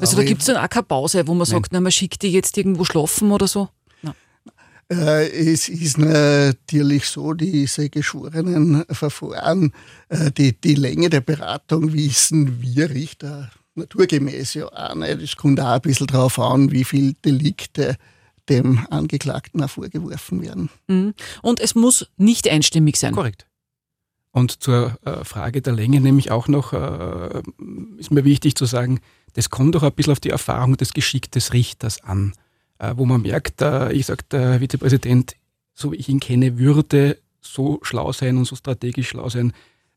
Also da gibt es dann auch keine Pause, wo man Nein. sagt, na, man schickt die jetzt irgendwo schlafen oder so? Äh, es ist natürlich so, diese geschworenen Verfahren, äh, die, die Länge der Beratung wissen wir Richter naturgemäß ja auch nicht. Es kommt auch ein bisschen darauf an, wie viele Delikte dem Angeklagten auch vorgeworfen werden. Mhm. Und es muss nicht einstimmig sein. Korrekt. Und zur äh, Frage der Länge nämlich auch noch, ist mir wichtig zu sagen, das kommt doch ein bisschen auf die Erfahrung des Geschick des Richters an. Äh, wo man merkt, äh, ich sage, der Vizepräsident, so wie ich ihn kenne, würde so schlau sein und so strategisch schlau sein,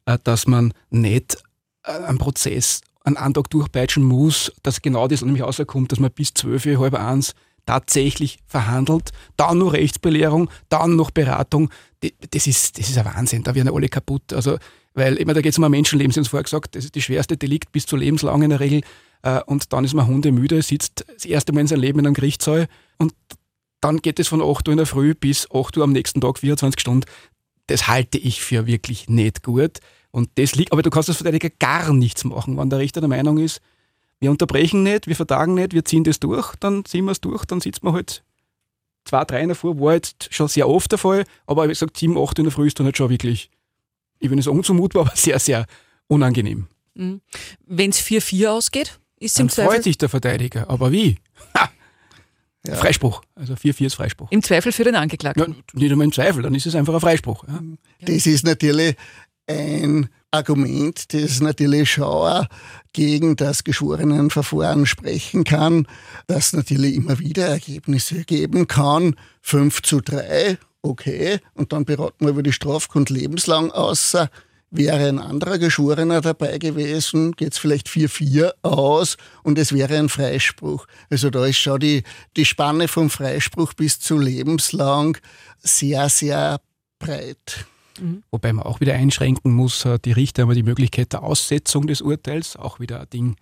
äh, dass man nicht einen Prozess einen Antag durchpeitschen muss, dass genau das nämlich rauskommt, dass man bis zwölf, halb eins tatsächlich verhandelt, dann noch Rechtsbelehrung, dann noch Beratung. Das ist, das ist ein Wahnsinn, da werden alle kaputt. Also, weil immer da geht es um ein Menschenleben, Sie haben es vorher gesagt, das ist die schwerste Delikt bis zu lebenslang in der Regel. Äh, und dann ist man hundemüde, sitzt das erste Mal in seinem Leben in einem Gerichtssaal und dann geht es von 8 Uhr in der Früh bis 8 Uhr am nächsten Tag, 24 Stunden. Das halte ich für wirklich nicht gut. Und das liegt, aber du kannst als Verteidiger gar nichts machen. Wenn der Richter der Meinung ist, wir unterbrechen nicht, wir vertagen nicht, wir ziehen das durch, dann ziehen wir es durch, dann sitzt man halt zwei, drei in der Früh, war jetzt schon sehr oft der Fall, aber wie gesagt, sieben, acht in der Früh ist dann halt schon wirklich, ich will nicht sagen unzumutbar, aber sehr, sehr unangenehm. Wenn es 4-4 ausgeht? Ist Dann freut sich der Verteidiger. Aber wie? Ja. Freispruch. Also 4-4 ist Freispruch. Im Zweifel für den Angeklagten? Ja, nicht einmal im Zweifel, dann ist es einfach ein Freispruch. Ja. Das ist natürlich ein Argument, das natürlich schon gegen das Geschworenenverfahren sprechen kann, das natürlich immer wieder Ergebnisse geben kann. 5 zu 3, okay, und dann beraten wir über die Strafgrund lebenslang außer Wäre ein anderer Geschworener dabei gewesen, geht es vielleicht 4-4 aus und es wäre ein Freispruch. Also da ist schon die, die Spanne vom Freispruch bis zu lebenslang sehr, sehr breit. Mhm. Wobei man auch wieder einschränken muss, äh, die Richter haben die Möglichkeit der Aussetzung des Urteils, auch wieder ein Ding,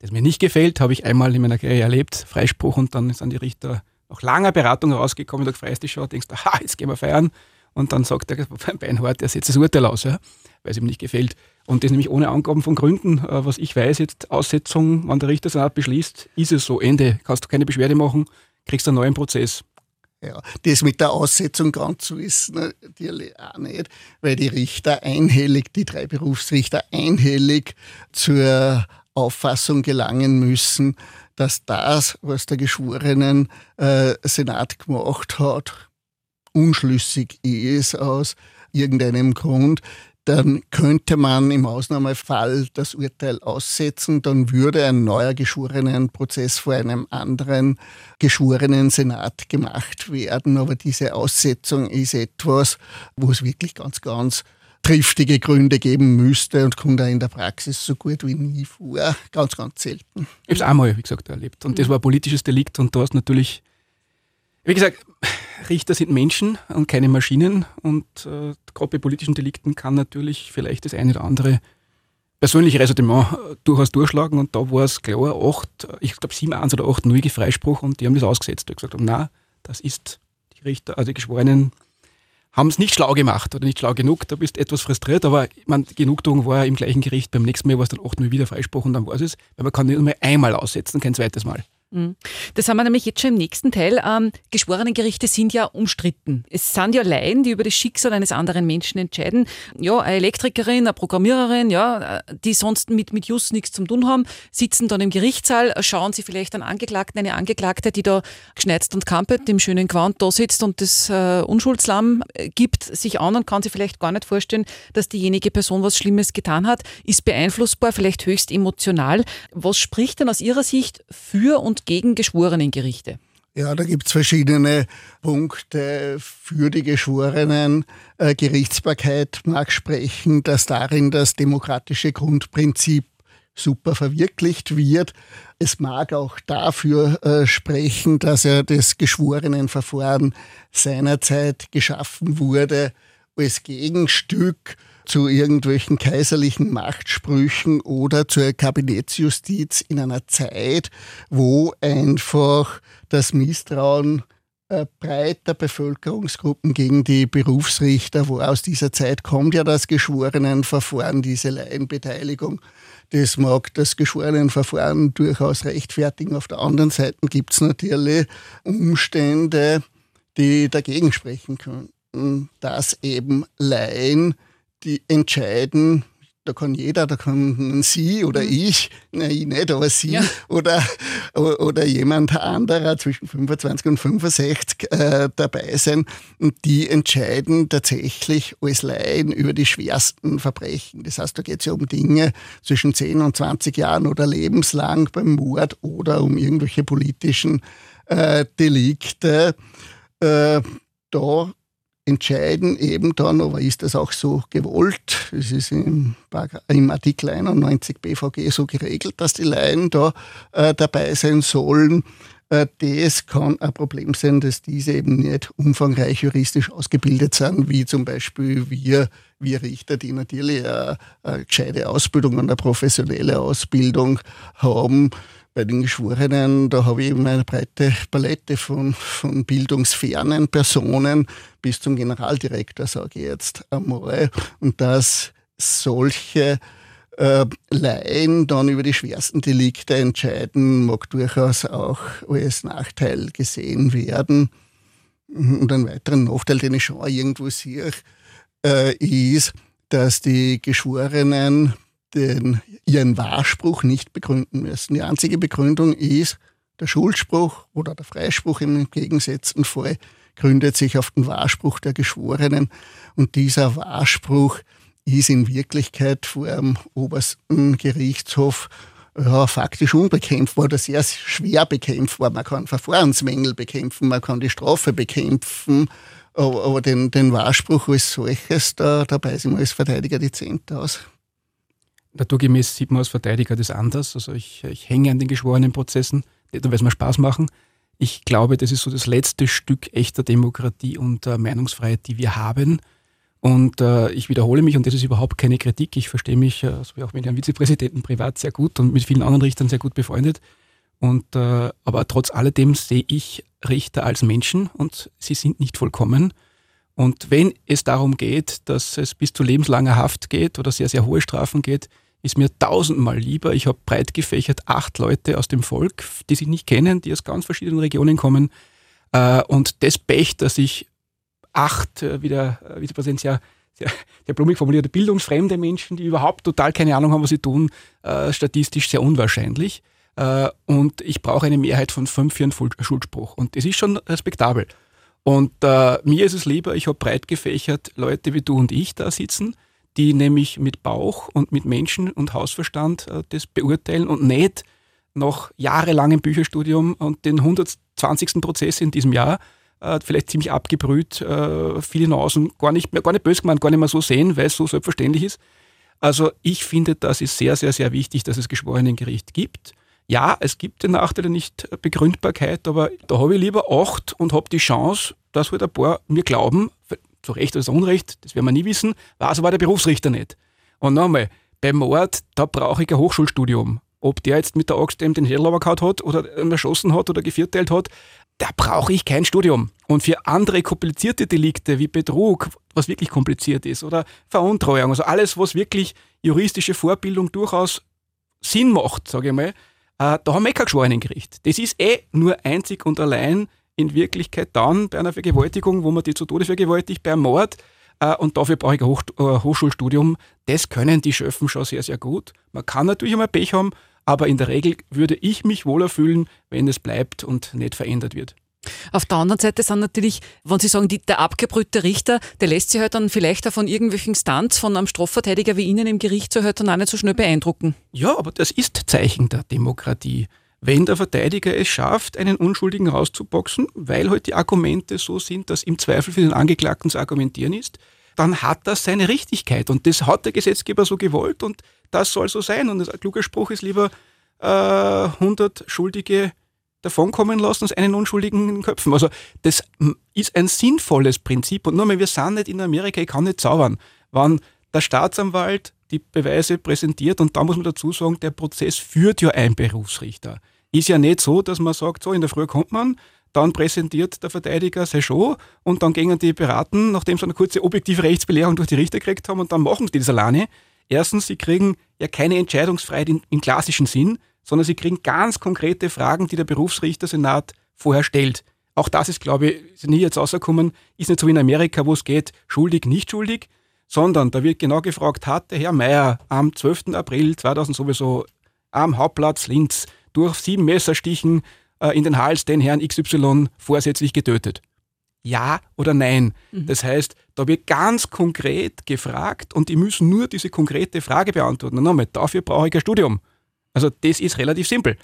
das mir nicht gefällt, habe ich einmal in meiner Karriere erlebt, Freispruch und dann sind die Richter nach langer Beratung herausgekommen und freust dich schon, denkst, aha, jetzt gehen wir feiern und dann sagt der Beinhardt, er setzt das Urteil aus. Ja weil es ihm nicht gefällt. Und das nämlich ohne Angaben von Gründen, äh, was ich weiß, jetzt Aussetzung, wenn der Richtersenat beschließt, ist es so, Ende. Kannst du keine Beschwerde machen, kriegst einen neuen Prozess. Ja, das mit der Aussetzung ganz so ist natürlich auch nicht, weil die Richter einhellig, die drei Berufsrichter einhellig zur Auffassung gelangen müssen, dass das, was der geschworenen äh, Senat gemacht hat, unschlüssig ist aus irgendeinem Grund dann könnte man im Ausnahmefall das Urteil aussetzen, dann würde ein neuer Geschworenenprozess vor einem anderen geschworenen Senat gemacht werden. Aber diese Aussetzung ist etwas, wo es wirklich ganz, ganz triftige Gründe geben müsste und kommt auch in der Praxis so gut wie nie vor. Ganz, ganz selten. Ich habe es einmal, wie gesagt, erlebt. Und das war ein politisches Delikt und da hast natürlich, wie gesagt, Richter sind Menschen und keine Maschinen und äh, gerade bei politischen Delikten kann natürlich vielleicht das eine oder andere persönliche Ressortiment durchaus durchschlagen und da war es klar, 8, ich glaube 7-1 oder 8-0 Freispruch und die haben das ausgesetzt. Die haben gesagt, nein, das ist die Richter, also die Geschworenen haben es nicht schlau gemacht oder nicht schlau genug. Da bist du etwas frustriert, aber man, die Genugtuung war im gleichen Gericht. Beim nächsten Mal war es dann 8 Mal wieder Freispruch und dann war es, weil man kann nicht nur einmal aussetzen, kein zweites Mal. Mhm. Das haben wir nämlich jetzt schon im nächsten Teil. Ähm, Geschworenengerichte sind ja umstritten. Es sind ja Laien, die über das Schicksal eines anderen Menschen entscheiden. Ja, eine Elektrikerin, eine Programmiererin, ja, die sonst mit, mit Just nichts zu tun haben, sitzen dann im Gerichtssaal, schauen sie vielleicht einen Angeklagten, eine Angeklagte, die da geschneizt und kampelt, im schönen Quant da sitzt und das äh, Unschuldslamm äh, gibt, sich an und kann sich vielleicht gar nicht vorstellen, dass diejenige Person was Schlimmes getan hat, ist beeinflussbar, vielleicht höchst emotional. Was spricht denn aus Ihrer Sicht für und gegen Geschworenengerichte? Ja, da gibt es verschiedene Punkte für die Geschworenen. Äh, Gerichtsbarkeit mag sprechen, dass darin das demokratische Grundprinzip super verwirklicht wird. Es mag auch dafür äh, sprechen, dass ja das Geschworenenverfahren seinerzeit geschaffen wurde als Gegenstück zu irgendwelchen kaiserlichen Machtsprüchen oder zur Kabinettsjustiz in einer Zeit, wo einfach das Misstrauen äh, breiter Bevölkerungsgruppen gegen die Berufsrichter, wo aus dieser Zeit kommt ja das Geschworenenverfahren, diese Laienbeteiligung. Das mag das Geschworenenverfahren durchaus rechtfertigen. Auf der anderen Seite gibt es natürlich Umstände, die dagegen sprechen könnten, dass eben Laien die entscheiden, da kann jeder, da kann Sie oder mhm. ich, nein, ich nicht, aber Sie ja. oder, oder jemand anderer zwischen 25 und 65 äh, dabei sein. Und die entscheiden tatsächlich als Laien über die schwersten Verbrechen. Das heißt, da geht es ja um Dinge zwischen 10 und 20 Jahren oder lebenslang beim Mord oder um irgendwelche politischen äh, Delikte. Äh, da entscheiden eben dann, aber ist das auch so gewollt? Es ist im, im Artikel 91 BVG so geregelt, dass die Laien da äh, dabei sein sollen. Äh, das kann ein Problem sein, dass diese eben nicht umfangreich juristisch ausgebildet sind, wie zum Beispiel wir, wir Richter, die natürlich eine, eine gescheite Ausbildung, eine professionelle Ausbildung haben bei den Geschworenen, da habe ich eben eine breite Palette von, von bildungsfernen Personen bis zum Generaldirektor, sage ich jetzt einmal. Und dass solche äh, Laien dann über die schwersten Delikte entscheiden, mag durchaus auch als Nachteil gesehen werden. Und ein weiterer Nachteil, den ich schon irgendwo sehe, äh, ist, dass die Geschworenen den, ihren Wahrspruch nicht begründen müssen. Die einzige Begründung ist, der Schuldspruch oder der Freispruch im entgegengesetzten Fall gründet sich auf den Wahrspruch der Geschworenen. Und dieser Wahrspruch ist in Wirklichkeit vor dem obersten Gerichtshof ja, faktisch unbekämpfbar oder sehr schwer bekämpfbar. Man kann Verfahrensmängel bekämpfen, man kann die Strafe bekämpfen, aber, den, den Wahrspruch als solches, da, da beißen wir als Verteidiger die Zehnte aus. Naturgemäß sieht man als Verteidiger das anders. Also ich, ich hänge an den geschworenen Prozessen, nicht nur weil es mir Spaß machen. Ich glaube, das ist so das letzte Stück echter Demokratie und äh, Meinungsfreiheit, die wir haben. Und äh, ich wiederhole mich, und das ist überhaupt keine Kritik. Ich verstehe mich, äh, also auch mit Herrn Vizepräsidenten privat sehr gut und mit vielen anderen Richtern sehr gut befreundet. Und, äh, aber trotz alledem sehe ich Richter als Menschen und sie sind nicht vollkommen. Und wenn es darum geht, dass es bis zu lebenslanger Haft geht oder sehr, sehr hohe Strafen geht, ist mir tausendmal lieber. Ich habe breit gefächert acht Leute aus dem Volk, die sich nicht kennen, die aus ganz verschiedenen Regionen kommen. Äh, und das Pech, dass ich acht, äh, wie der äh, Vizepräsident sehr, sehr, sehr blumig formulierte, bildungsfremde Menschen, die überhaupt total keine Ahnung haben, was sie tun, statistisch sehr unwahrscheinlich. Und ich brauche eine Mehrheit von fünf für einen Schuldspruch. Und das ist schon respektabel. Und äh, mir ist es lieber, ich habe breit gefächert Leute wie du und ich da sitzen, die nämlich mit Bauch und mit Menschen und Hausverstand äh, das beurteilen und nicht nach jahrelangem Bücherstudium und den 120. Prozess in diesem Jahr äh, vielleicht ziemlich abgebrüht, äh, viele Nasen gar nicht, mehr, gar nicht böse gemeint, gar nicht mehr so sehen, weil es so selbstverständlich ist. Also ich finde, das ist sehr, sehr, sehr wichtig, dass es Geschworenengericht gibt. Ja, es gibt den Nachteil der Nichtbegründbarkeit, aber da habe ich lieber acht und habe die Chance, dass halt ein paar mir glauben, zu Recht oder zu Unrecht, das werden wir nie wissen, war es aber der Berufsrichter nicht. Und nochmal, Beim Mord, da brauche ich ein Hochschulstudium. Ob der jetzt mit der Axt den Schädel gehauen hat oder erschossen hat oder gevierteilt hat, da brauche ich kein Studium. Und für andere komplizierte Delikte wie Betrug, was wirklich kompliziert ist, oder Veruntreuung, also alles, was wirklich juristische Vorbildung durchaus Sinn macht, sage ich mal, äh, da haben wir eh kein Geschworenengericht. Das ist eh nur einzig und allein in Wirklichkeit dann bei einer Vergewaltigung, wo man die zu Tode vergewaltigt, beim Mord, äh, und dafür brauche ich ein Hoch äh, Hochschulstudium. Das können die Schöffen schon sehr, sehr gut. Man kann natürlich einmal Pech haben, aber in der Regel würde ich mich wohler fühlen, wenn es bleibt und nicht verändert wird. Auf der anderen Seite sind natürlich, wenn Sie sagen, die, der abgebrühte Richter, der lässt sich halt dann vielleicht auch von irgendwelchen Stunts von einem Strafverteidiger wie Ihnen im Gericht so halt dann auch nicht so schnell beeindrucken. Ja, aber das ist Zeichen der Demokratie. Wenn der Verteidiger es schafft, einen Unschuldigen rauszuboxen, weil halt die Argumente so sind, dass im Zweifel für den Angeklagten zu argumentieren ist, dann hat das seine Richtigkeit. Und das hat der Gesetzgeber so gewollt und das soll so sein. Und ein kluger Spruch ist lieber äh, 100 Schuldige davonkommen lassen, als einen Unschuldigen köpfen. Also das ist ein sinnvolles Prinzip. Und nur mal, wir sind nicht in Amerika, ich kann nicht zaubern. Wenn der Staatsanwalt die Beweise präsentiert und da muss man dazu sagen, der Prozess führt ja ein Berufsrichter. Ist ja nicht so, dass man sagt, so in der Früh kommt man, dann präsentiert der Verteidiger seine Show und dann gehen die beraten, nachdem sie eine kurze objektive Rechtsbelehrung durch die Richter gekriegt haben und dann machen sie das alleine. Erstens, sie kriegen ja keine Entscheidungsfreiheit im, im klassischen Sinn, sondern sie kriegen ganz konkrete Fragen, die der Berufsrichter Senat vorher stellt. Auch das ist, glaube ich, ist nie jetzt rausgekommen, ist nicht so wie in Amerika, wo es geht, schuldig, nicht schuldig, sondern da wird genau gefragt, hat der Herr Mayer am 12. April 2000 sowieso am Hauptplatz Linz durch sieben Messerstichen äh, in den Hals den Herrn XY vorsätzlich getötet? Ja oder nein? Mhm. Das heißt, da wird ganz konkret gefragt und die müssen nur diese konkrete Frage beantworten. Und nochmal, dafür brauche ich ein Studium. Also das ist relativ simpel.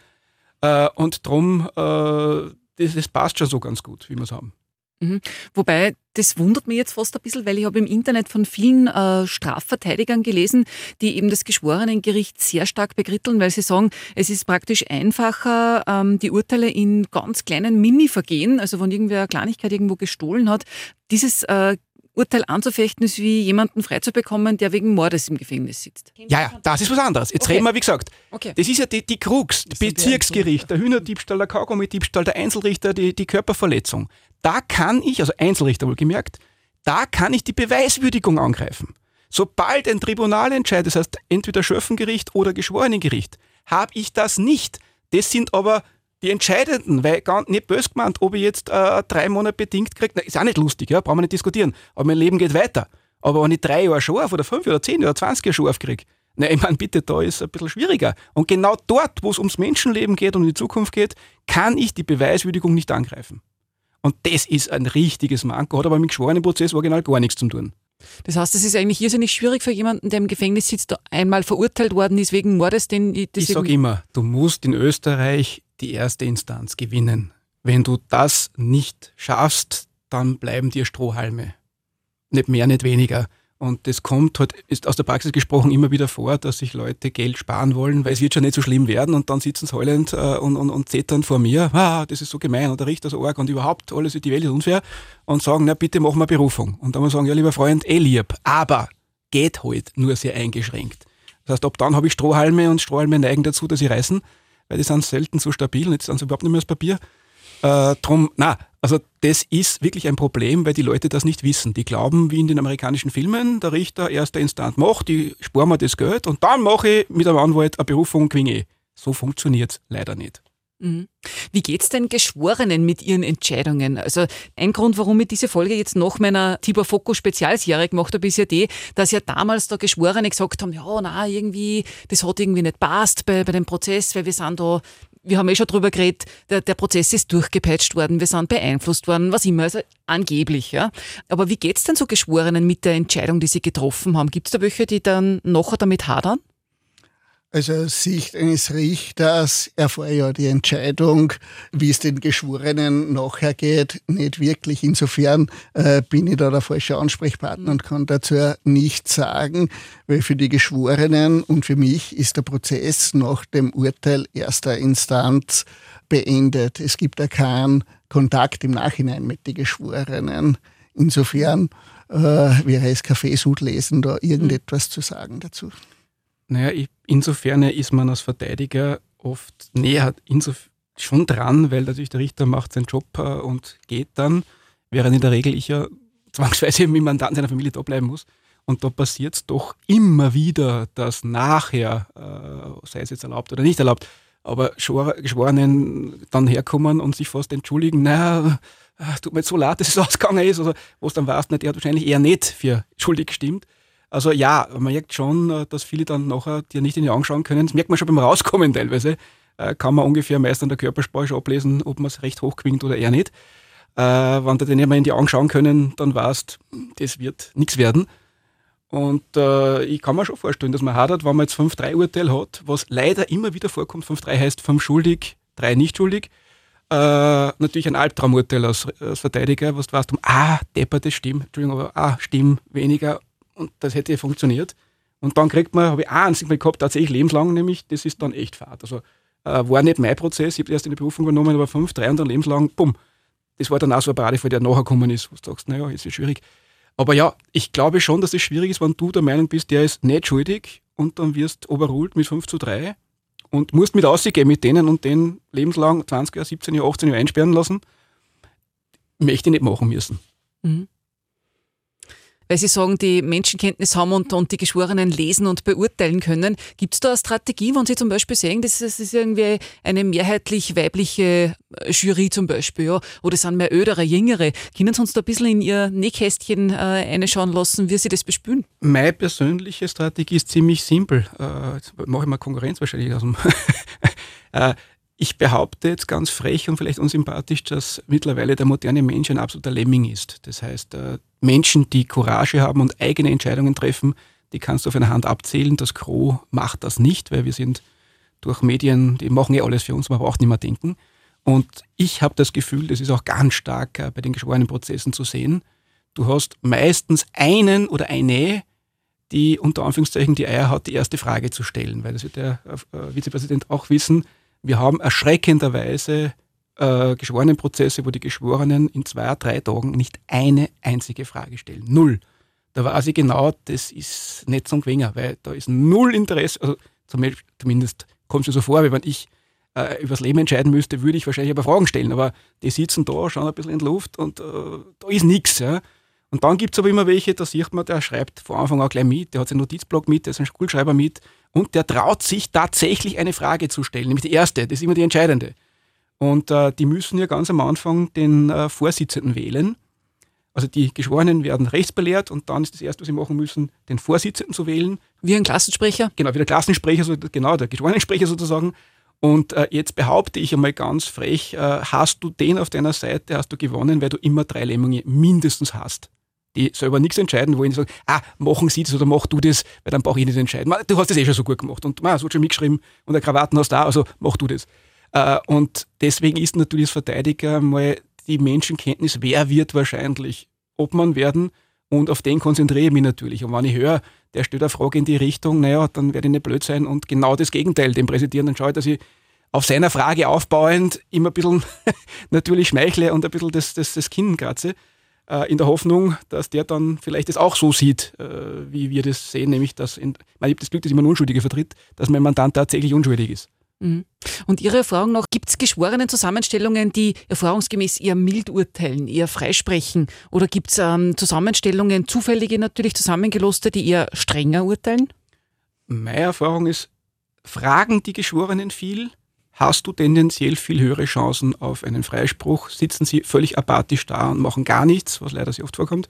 Äh, und darum, äh, das, das passt schon so ganz gut, wie wir es haben. Mhm. Wobei, das wundert mich jetzt fast ein bisschen, weil ich habe im Internet von vielen äh, Strafverteidigern gelesen, die eben das Geschworenengericht sehr stark begritteln, weil sie sagen, es ist praktisch einfacher, ähm, die Urteile in ganz kleinen Mini-Vergehen, also wenn irgendwer eine Kleinigkeit irgendwo gestohlen hat, dieses äh, Urteil anzufechten ist, wie jemanden freizubekommen, der wegen Mordes im Gefängnis sitzt. Ja, ja, das ist was anderes. Jetzt okay. reden wir, wie gesagt, okay. das ist ja die, die Krux, das Bezirksgericht, der Hühnerdiebstahl, der Kaugummi-Diebstahl, der Einzelrichter, die, die Körperverletzung. Da kann ich, also Einzelrichter wohlgemerkt, da kann ich die Beweiswürdigung angreifen. Sobald ein Tribunal entscheidet, das heißt entweder Schöffengericht oder Geschworenengericht, habe ich das nicht. Das sind aber die Entscheidenden, weil gar nicht böse gemeint, ob ich jetzt äh, drei Monate bedingt kriege, ist auch nicht lustig, ja, brauchen wir nicht diskutieren. Aber mein Leben geht weiter. Aber wenn ich drei Jahre Schorf oder fünf oder zehn oder zwanzig Jahre Schorf kriege, na, ich meine, bitte, da ist es ein bisschen schwieriger. Und genau dort, wo es ums Menschenleben geht und um die Zukunft geht, kann ich die Beweiswürdigung nicht angreifen. Und das ist ein richtiges Manko, hat aber mit dem Prozess original gar nichts zu tun. Das heißt, es ist eigentlich irrsinnig schwierig für jemanden, der im Gefängnis sitzt, einmal verurteilt worden ist wegen Mordes. Den, ich sage immer, du musst in Österreich die erste Instanz gewinnen. Wenn du das nicht schaffst, dann bleiben dir Strohhalme. Nicht mehr, nicht weniger. Und das kommt halt, ist aus der Praxis gesprochen immer wieder vor, dass sich Leute Geld sparen wollen, weil es wird schon nicht so schlimm werden und dann sitzen sie heulend äh, und, und, und zetern vor mir, ah, das ist so gemein und der Richter so arg und überhaupt alles, die Welt ist unfair und sagen, na bitte machen wir Berufung. Und dann muss man sagen, ja lieber Freund, eh lieb, aber geht halt nur sehr eingeschränkt. Das heißt, ab dann habe ich Strohhalme und Strohhalme neigen dazu, dass sie reißen weil die sind selten so stabil und jetzt sind sie überhaupt nicht mehr das Papier. Äh, drum, na, also das ist wirklich ein Problem, weil die Leute das nicht wissen. Die glauben, wie in den amerikanischen Filmen, der Richter erster Instant macht, die sparen mir das Geld und dann mache ich mit einem Anwalt eine Berufung, gewinne So funktioniert es leider nicht. Mhm. Wie geht's denn Geschworenen mit ihren Entscheidungen? Also ein Grund, warum ich diese Folge jetzt nach meiner Tibor Foko Spezialserie gemacht habe, ist ja die, dass ja damals da Geschworene gesagt haben, ja, na, irgendwie, das hat irgendwie nicht passt bei, bei dem Prozess, weil wir sind da, wir haben eh schon drüber geredet, der, der Prozess ist durchgepeitscht worden, wir sind beeinflusst worden, was immer, also angeblich, ja. Aber wie geht's denn so Geschworenen mit der Entscheidung, die sie getroffen haben? Gibt's da welche, die dann nachher damit hadern? Also aus Sicht eines Richters erfahre ja die Entscheidung, wie es den Geschworenen nachher geht, nicht wirklich. Insofern äh, bin ich da der falsche Ansprechpartner und kann dazu nichts sagen, weil für die Geschworenen und für mich ist der Prozess nach dem Urteil erster Instanz beendet. Es gibt ja keinen Kontakt im Nachhinein mit den Geschworenen. Insofern äh, wäre es Kaffeesud lesen, da irgendetwas zu sagen dazu. Naja, insofern ist man als Verteidiger oft näher schon dran, weil natürlich der Richter macht seinen Job äh, und geht dann, während in der Regel ich ja zwangsweise mit Mandanten seiner Familie da bleiben muss. Und da passiert es doch immer wieder, dass nachher, äh, sei es jetzt erlaubt oder nicht erlaubt, aber Geschworenen dann herkommen und sich fast entschuldigen, naja, äh, tut mir jetzt so leid, dass es ausgegangen ist, also wo es dann weißt, der hat wahrscheinlich eher nicht für schuldig gestimmt. Also ja, man merkt schon, äh, dass viele dann nachher dir nicht in die Augen schauen können. Das merkt man schon beim Rauskommen teilweise. Äh, kann man ungefähr meist an der Körpersprache ablesen, ob man es recht hochquinkt oder eher nicht. Äh, wenn du den immer in die Augen schauen können, dann weißt, das wird nichts werden. Und äh, ich kann mir schon vorstellen, dass man hadert, wenn man jetzt 5-3-Urteil hat, was leider immer wieder vorkommt. 5-3 heißt 5 schuldig, 3 nicht schuldig. Äh, natürlich ein Albtraumurteil als, als Verteidiger, was du weißt, um, ah, Depper, das stimmt, Entschuldigung, aber ah, stimmt, weniger und das hätte funktioniert. Und dann kriegt man, habe ich auch eins gehabt, tatsächlich lebenslang, nämlich, das ist dann echt fad. Also äh, war nicht mein Prozess, ich habe erst in die Berufung genommen, aber 5, 3 und dann lebenslang, bumm. Das war dann auch so ein Paradefall, der nachher gekommen ist, wo du sagst, naja, jetzt ist schwierig. Aber ja, ich glaube schon, dass es schwierig ist, wenn du der Meinung bist, der ist nicht schuldig und dann wirst overruled mit 5 zu 3 und musst mit ausgehen mit denen und den lebenslang 20 Jahre, 17 Jahre, 18 Jahre einsperren lassen. Möchte ich nicht machen müssen. Mhm weil Sie sagen, die Menschenkenntnis haben und, und die Geschworenen lesen und beurteilen können. Gibt es da eine Strategie, wenn Sie zum Beispiel sehen, das ist, irgendwie eine mehrheitlich weibliche äh, Jury zum Beispiel, ja, oder es sind mehr ödere, jüngere, können Sie uns da ein bisschen in Ihr Nähkästchen äh, reinschauen lassen, wie Sie das bespüren? Meine persönliche Strategie ist ziemlich simpel. Äh, jetzt mache ich mal Konkurrenz wahrscheinlich aus dem äh, ich behaupte jetzt ganz frech und vielleicht unsympathisch, dass mittlerweile der moderne Mensch ein absoluter Lemming ist. Das heißt, äh, Menschen, die Courage haben und eigene Entscheidungen treffen, die kannst du auf einer Hand abzählen. Das Gros macht das nicht, weil wir sind durch Medien, die machen eh alles für uns, man braucht nicht mehr denken. Und ich habe das Gefühl, das ist auch ganz stark äh, bei den geschworenen Prozessen zu sehen. Du hast meistens einen oder eine, die unter Anführungszeichen die Eier hat, die erste Frage zu stellen, weil das wird der äh, Vizepräsident auch wissen wir haben erschreckenderweise äh, Geschworenenprozesse, wo die Geschworenen in zwei, drei Tagen nicht eine einzige Frage stellen. Null. Da weiß ich genau, das ist nicht zum Gewinnen, weil da ist null Interesse, also zumindest kommt es mir so vor, wie wenn ich äh, übers Leben entscheiden müsste, würde ich wahrscheinlich aber Fragen stellen. Aber die sitzen da, schauen ein bisschen in die Luft und äh, da ist nichts. Ja. Und dann gibt es aber immer welche, da sieht man, der schreibt von Anfang an gleich mit, der hat seinen Notizblock mit, der ist ein Schulschreiber mit und der traut sich tatsächlich eine Frage zu stellen, nämlich die erste, das ist immer die entscheidende. Und äh, die müssen ja ganz am Anfang den äh, Vorsitzenden wählen. Also die Geschworenen werden rechtsbelehrt und dann ist das erste, was sie machen müssen, den Vorsitzenden zu wählen. Wie ein Klassensprecher? Genau, wie der Klassensprecher, so, genau, der Geschworenensprecher sozusagen. Und äh, jetzt behaupte ich einmal ganz frech, äh, hast du den auf deiner Seite, hast du gewonnen, weil du immer drei Lähmungen mindestens hast die selber nichts entscheiden, wo ich sage, ah, machen Sie das oder mach du das, weil dann brauche ich nicht entscheiden. Du hast das eh schon so gut gemacht und es wird schon mitgeschrieben und der Krawatten hast du da, also mach du das. Äh, und deswegen ist natürlich als Verteidiger mal die Menschenkenntnis, wer wird wahrscheinlich Obmann werden und auf den konzentriere ich mich natürlich. Und wenn ich höre, der stellt eine Frage in die Richtung, naja, dann werde ich nicht blöd sein und genau das Gegenteil dem präsentieren. Dann schaue ich, dass ich auf seiner Frage aufbauend immer ein bisschen natürlich schmeichle und ein bisschen das, das, das Kinn kratze. Äh, in der Hoffnung, dass der dann vielleicht das auch so sieht, äh, wie wir das sehen, nämlich dass, in, ich habe das Glück, dass ich einen Unschuldiger vertritt, dass mein Mandant tatsächlich unschuldig ist. Mhm. Und Ihre Erfahrung noch, gibt es geschworenen Zusammenstellungen, die erfahrungsgemäß eher mild urteilen, eher freisprechen? Oder gibt es ähm, Zusammenstellungen, zufällige natürlich zusammengeloste, die eher strenger urteilen? Meine Erfahrung ist, fragen die Geschworenen viel, hast du tendenziell viel höhere Chancen auf einen Freispruch. Sitzen sie völlig apathisch da und machen gar nichts, was leider sehr oft vorkommt,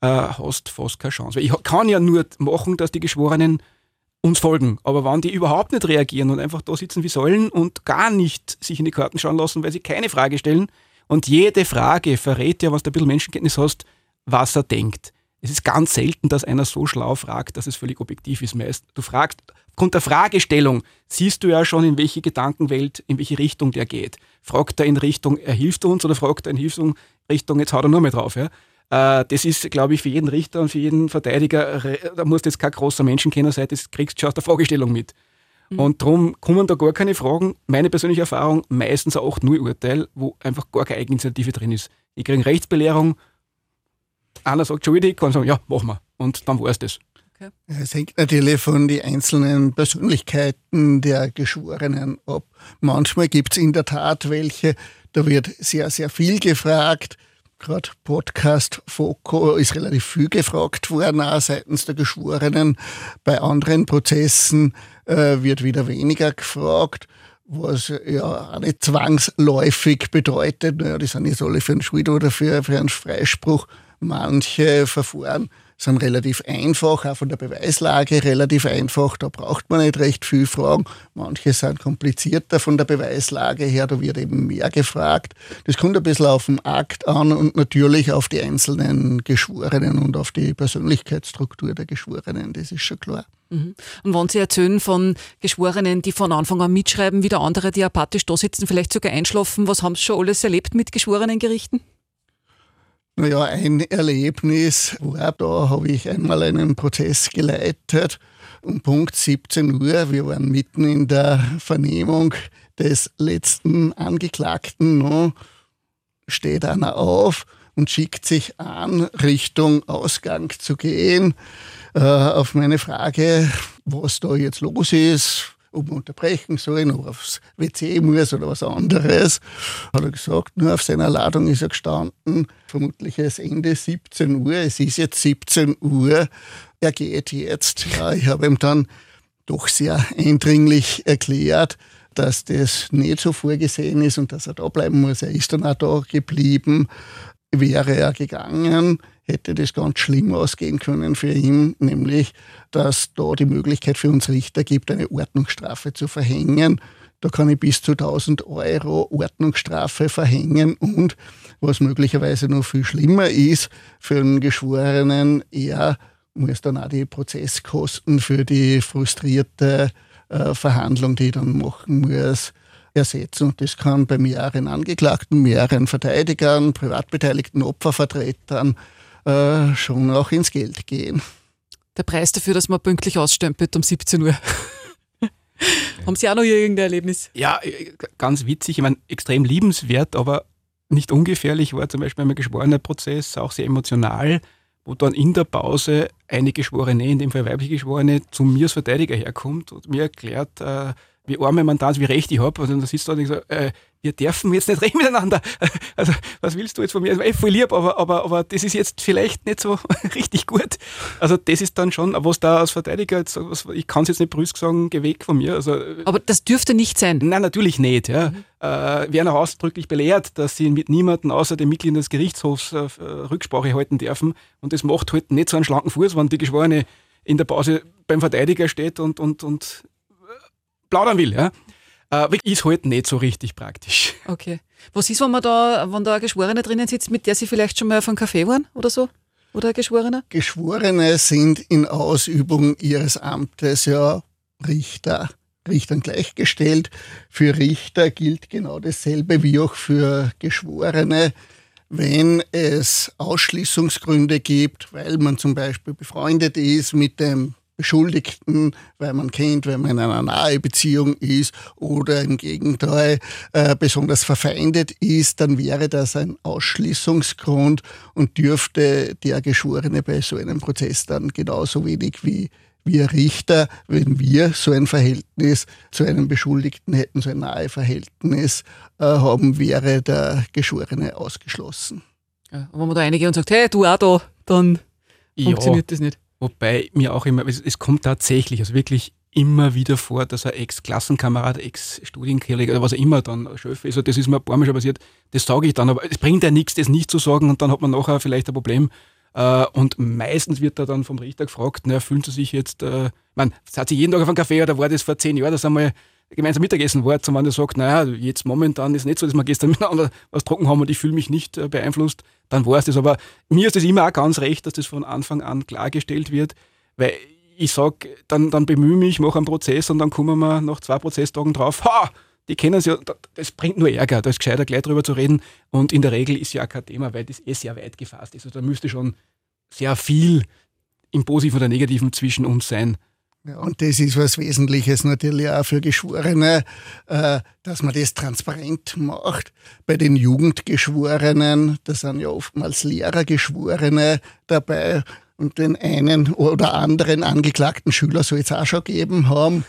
äh, hast fast keine Chance. Weil ich kann ja nur machen, dass die Geschworenen uns folgen. Aber wenn die überhaupt nicht reagieren und einfach da sitzen wie sollen und gar nicht sich in die Karten schauen lassen, weil sie keine Frage stellen und jede Frage verrät ja, was du ein bisschen Menschenkenntnis hast, was er denkt. Es ist ganz selten, dass einer so schlau fragt, dass es völlig objektiv ist. Meist du fragst, aufgrund der Fragestellung siehst du ja schon, in welche Gedankenwelt, in welche Richtung der geht. Fragt er in Richtung, er hilft uns oder fragt er in Richtung, jetzt haut er nur mehr drauf. Ja? Äh, das ist, glaube ich, für jeden Richter und für jeden Verteidiger, da musst du jetzt kein großer Menschenkenner sein, das kriegst du schon aus der Fragestellung mit. Mhm. Und darum kommen da gar keine Fragen. Meine persönliche Erfahrung, meistens ein 8-0-Urteil, wo einfach gar keine Eigeninitiative drin ist. Ich kriege Rechtsbelehrung, einer sagt schuldig, kann sagen, ja, machen wir. Und dann war es das. Okay. Es hängt natürlich von den einzelnen Persönlichkeiten der Geschworenen ab. Manchmal gibt es in der Tat welche, da wird sehr, sehr viel gefragt. Gerade Podcast Foco ist relativ viel gefragt worden, auch seitens der Geschworenen. Bei anderen Prozessen äh, wird wieder weniger gefragt was ja auch nicht zwangsläufig bedeutet, naja, die sind jetzt alle für einen Schuld oder für, für einen Freispruch. Manche Verfahren sind relativ einfach, auch von der Beweislage relativ einfach, da braucht man nicht recht viel Fragen. Manche sind komplizierter von der Beweislage her, da wird eben mehr gefragt. Das kommt ein bisschen auf den Akt an und natürlich auf die einzelnen Geschworenen und auf die Persönlichkeitsstruktur der Geschworenen, das ist schon klar. Mhm. Und wenn Sie erzählen von Geschworenen, die von Anfang an mitschreiben, wieder andere, die apathisch da sitzen, vielleicht sogar einschlafen, was haben Sie schon alles erlebt mit Geschworenengerichten? Naja, ein Erlebnis war, da habe ich einmal einen Prozess geleitet um Punkt 17 Uhr. Wir waren mitten in der Vernehmung des letzten Angeklagten. No, steht einer auf und schickt sich an, Richtung Ausgang zu gehen. Äh, auf meine Frage, was da jetzt los ist, ob wir unterbrechen sollen, ob er aufs WC muss oder was anderes. Hat er gesagt, nur auf seiner Ladung ist er gestanden, vermutlich ist Ende 17 Uhr, es ist jetzt 17 Uhr, er geht jetzt. Ja, ich habe ihm dann doch sehr eindringlich erklärt, dass das nicht so vorgesehen ist und dass er da bleiben muss. Er ist dann auch da geblieben. Wäre er gegangen, hätte das ganz schlimm ausgehen können für ihn, nämlich, dass da die Möglichkeit für uns Richter gibt, eine Ordnungsstrafe zu verhängen. Da kann ich bis zu 1000 Euro Ordnungsstrafe verhängen und was möglicherweise noch viel schlimmer ist, für einen Geschworenen, er muss dann auch die Prozesskosten für die frustrierte äh, Verhandlung, die ich dann machen muss, ersetzen. Und das kann bei mehreren Angeklagten, mehreren Verteidigern, privatbeteiligten Opfervertretern äh, schon auch ins Geld gehen. Der Preis dafür, dass man pünktlich ausstempelt um 17 Uhr. Haben Sie auch noch irgendein Erlebnis? Ja, äh, ganz witzig. Ich meine, extrem liebenswert, aber nicht ungefährlich war zum Beispiel ein geschworener Prozess, auch sehr emotional, wo dann in der Pause eine Geschworene, in dem Fall weibliche Geschworene, zu mir als Verteidiger herkommt und mir erklärt, äh, wie arme man da wie recht ich habe. Und dann sitzt da und ich so, äh, wir dürfen jetzt nicht reden miteinander. Also, was willst du jetzt von mir? Also, ey, voll lieb, aber, aber, aber das ist jetzt vielleicht nicht so richtig gut. Also, das ist dann schon, was da als Verteidiger jetzt, ich kann es jetzt nicht brüsk sagen, geh weg von mir. Also, aber das dürfte nicht sein. Nein, natürlich nicht. Ja. Mhm. Äh, werden auch ausdrücklich belehrt, dass sie mit niemandem außer den Mitgliedern des Gerichtshofs äh, Rücksprache halten dürfen. Und das macht halt nicht so einen schlanken Fuß, wenn die Geschworene in der Pause beim Verteidiger steht und, und, und plaudern will. Ja? Äh, ist halt nicht so richtig praktisch. Okay. Was ist, wenn man da, wenn da eine Geschworene drinnen sitzt, mit der Sie vielleicht schon mal auf einen Kaffee waren oder so? Oder ein Geschworener? Geschworene sind in Ausübung ihres Amtes ja Richter. Richtern gleichgestellt. Für Richter gilt genau dasselbe wie auch für Geschworene. Wenn es Ausschließungsgründe gibt, weil man zum Beispiel befreundet ist mit dem Beschuldigten, weil man kennt, wenn man in einer nahe Beziehung ist oder im Gegenteil äh, besonders verfeindet ist, dann wäre das ein Ausschließungsgrund und dürfte der Geschworene bei so einem Prozess dann genauso wenig wie wir Richter, wenn wir so ein Verhältnis zu einem Beschuldigten hätten, so ein nahe Verhältnis äh, haben, wäre der Geschworene ausgeschlossen. Ja, wenn man da einige und sagt, hey, du auch da, dann ja. funktioniert das nicht. Wobei mir auch immer, es, es kommt tatsächlich, also wirklich immer wieder vor, dass ein Ex-Klassenkamerad, Ex-Studienkollege oder was auch immer dann Chef ist. Also das ist mir ein paar Mal schon passiert. Das sage ich dann, aber es bringt ja nichts, das nicht zu sagen und dann hat man nachher vielleicht ein Problem. Äh, und meistens wird er dann vom Richter gefragt, naja, fühlen Sie sich jetzt, äh, man, hat sich jeden Tag auf einen Kaffee oder war das vor zehn Jahren, dass einmal gemeinsam Mittagessen war, zum anderen sagt, naja, jetzt momentan ist es nicht so, dass wir gestern miteinander was trocken haben und ich fühle mich nicht äh, beeinflusst, dann war es das. Aber mir ist es immer auch ganz recht, dass das von Anfang an klargestellt wird, weil ich sage, dann, dann bemühe mich, mache einen Prozess und dann kommen wir nach zwei Prozesstagen drauf, ha, die kennen es ja, das bringt nur Ärger, da ist gescheiter gleich drüber zu reden und in der Regel ist ja auch kein Thema, weil das eh sehr weit gefasst ist. Also da müsste schon sehr viel im Positiven oder Negativen zwischen uns sein, ja, und das ist was Wesentliches natürlich auch für Geschworene, äh, dass man das transparent macht. Bei den Jugendgeschworenen, da sind ja oftmals Lehrergeschworene dabei, und den einen oder anderen angeklagten Schüler soll es auch schon gegeben haben.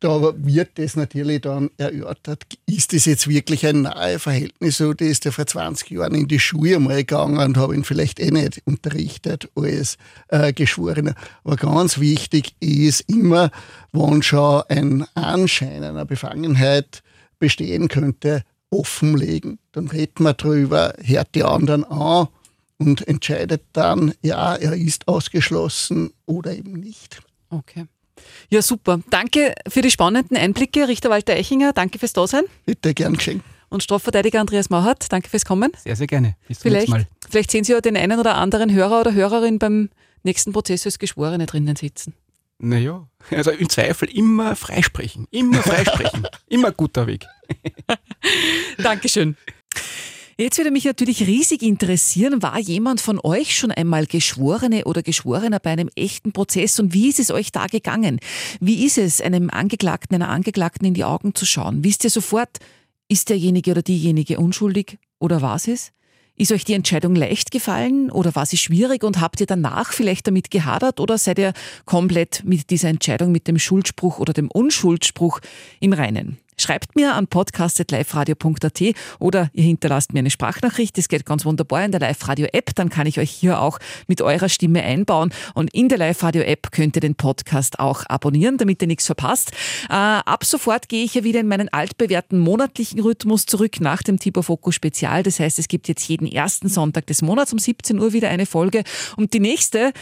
Da wird das natürlich dann erörtert. Ist das jetzt wirklich ein nahe Verhältnis oder ist er vor 20 Jahren in die Schule mal gegangen und habe ihn vielleicht eh nicht unterrichtet als äh, Geschworener? Aber ganz wichtig ist immer, wenn schon ein Anschein einer Befangenheit bestehen könnte, offenlegen. Dann reden wir drüber, hört die anderen an und entscheidet dann, ja, er ist ausgeschlossen oder eben nicht. Okay. Ja, super. Danke für die spannenden Einblicke, Richter Walter Eichinger. Danke fürs Dasein. Bitte, gern geschehen. Und Strafverteidiger Andreas Mauert, danke fürs Kommen. Sehr, sehr gerne. Bis zum vielleicht, Mal. Vielleicht sehen Sie ja den einen oder anderen Hörer oder Hörerin beim nächsten Prozess als Geschworene drinnen sitzen. Naja, also im Zweifel immer freisprechen. Immer freisprechen. immer guter Weg. Dankeschön. Jetzt würde mich natürlich riesig interessieren, war jemand von euch schon einmal Geschworene oder Geschworener bei einem echten Prozess und wie ist es euch da gegangen? Wie ist es, einem Angeklagten, einer Angeklagten in die Augen zu schauen? Wisst ihr sofort, ist derjenige oder diejenige unschuldig oder was es? Ist euch die Entscheidung leicht gefallen oder war sie schwierig und habt ihr danach vielleicht damit gehadert oder seid ihr komplett mit dieser Entscheidung, mit dem Schuldspruch oder dem Unschuldsspruch im Reinen? Schreibt mir an podcast.liferadio.at oder ihr hinterlasst mir eine Sprachnachricht. Das geht ganz wunderbar in der Live-Radio-App. Dann kann ich euch hier auch mit eurer Stimme einbauen. Und in der Live-Radio-App könnt ihr den Podcast auch abonnieren, damit ihr nichts verpasst. Äh, ab sofort gehe ich ja wieder in meinen altbewährten monatlichen Rhythmus zurück nach dem Tipo Foco Spezial. Das heißt, es gibt jetzt jeden ersten Sonntag des Monats um 17 Uhr wieder eine Folge. Und die nächste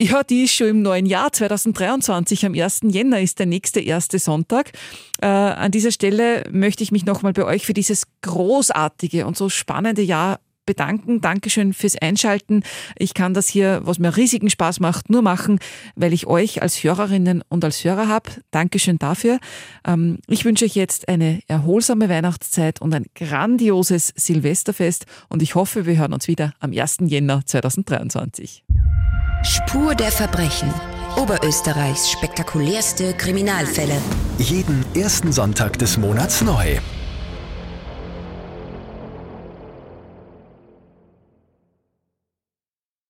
ja, die ist schon im neuen Jahr 2023. Am 1. Jänner ist der nächste erste Sonntag. Äh, an dieser Stelle möchte ich mich nochmal bei euch für dieses großartige und so spannende Jahr bedanken. Dankeschön fürs Einschalten. Ich kann das hier, was mir riesigen Spaß macht, nur machen, weil ich euch als Hörerinnen und als Hörer habe. Dankeschön dafür. Ähm, ich wünsche euch jetzt eine erholsame Weihnachtszeit und ein grandioses Silvesterfest und ich hoffe, wir hören uns wieder am 1. Jänner 2023. Spur der Verbrechen. Oberösterreichs spektakulärste Kriminalfälle. Jeden ersten Sonntag des Monats neu.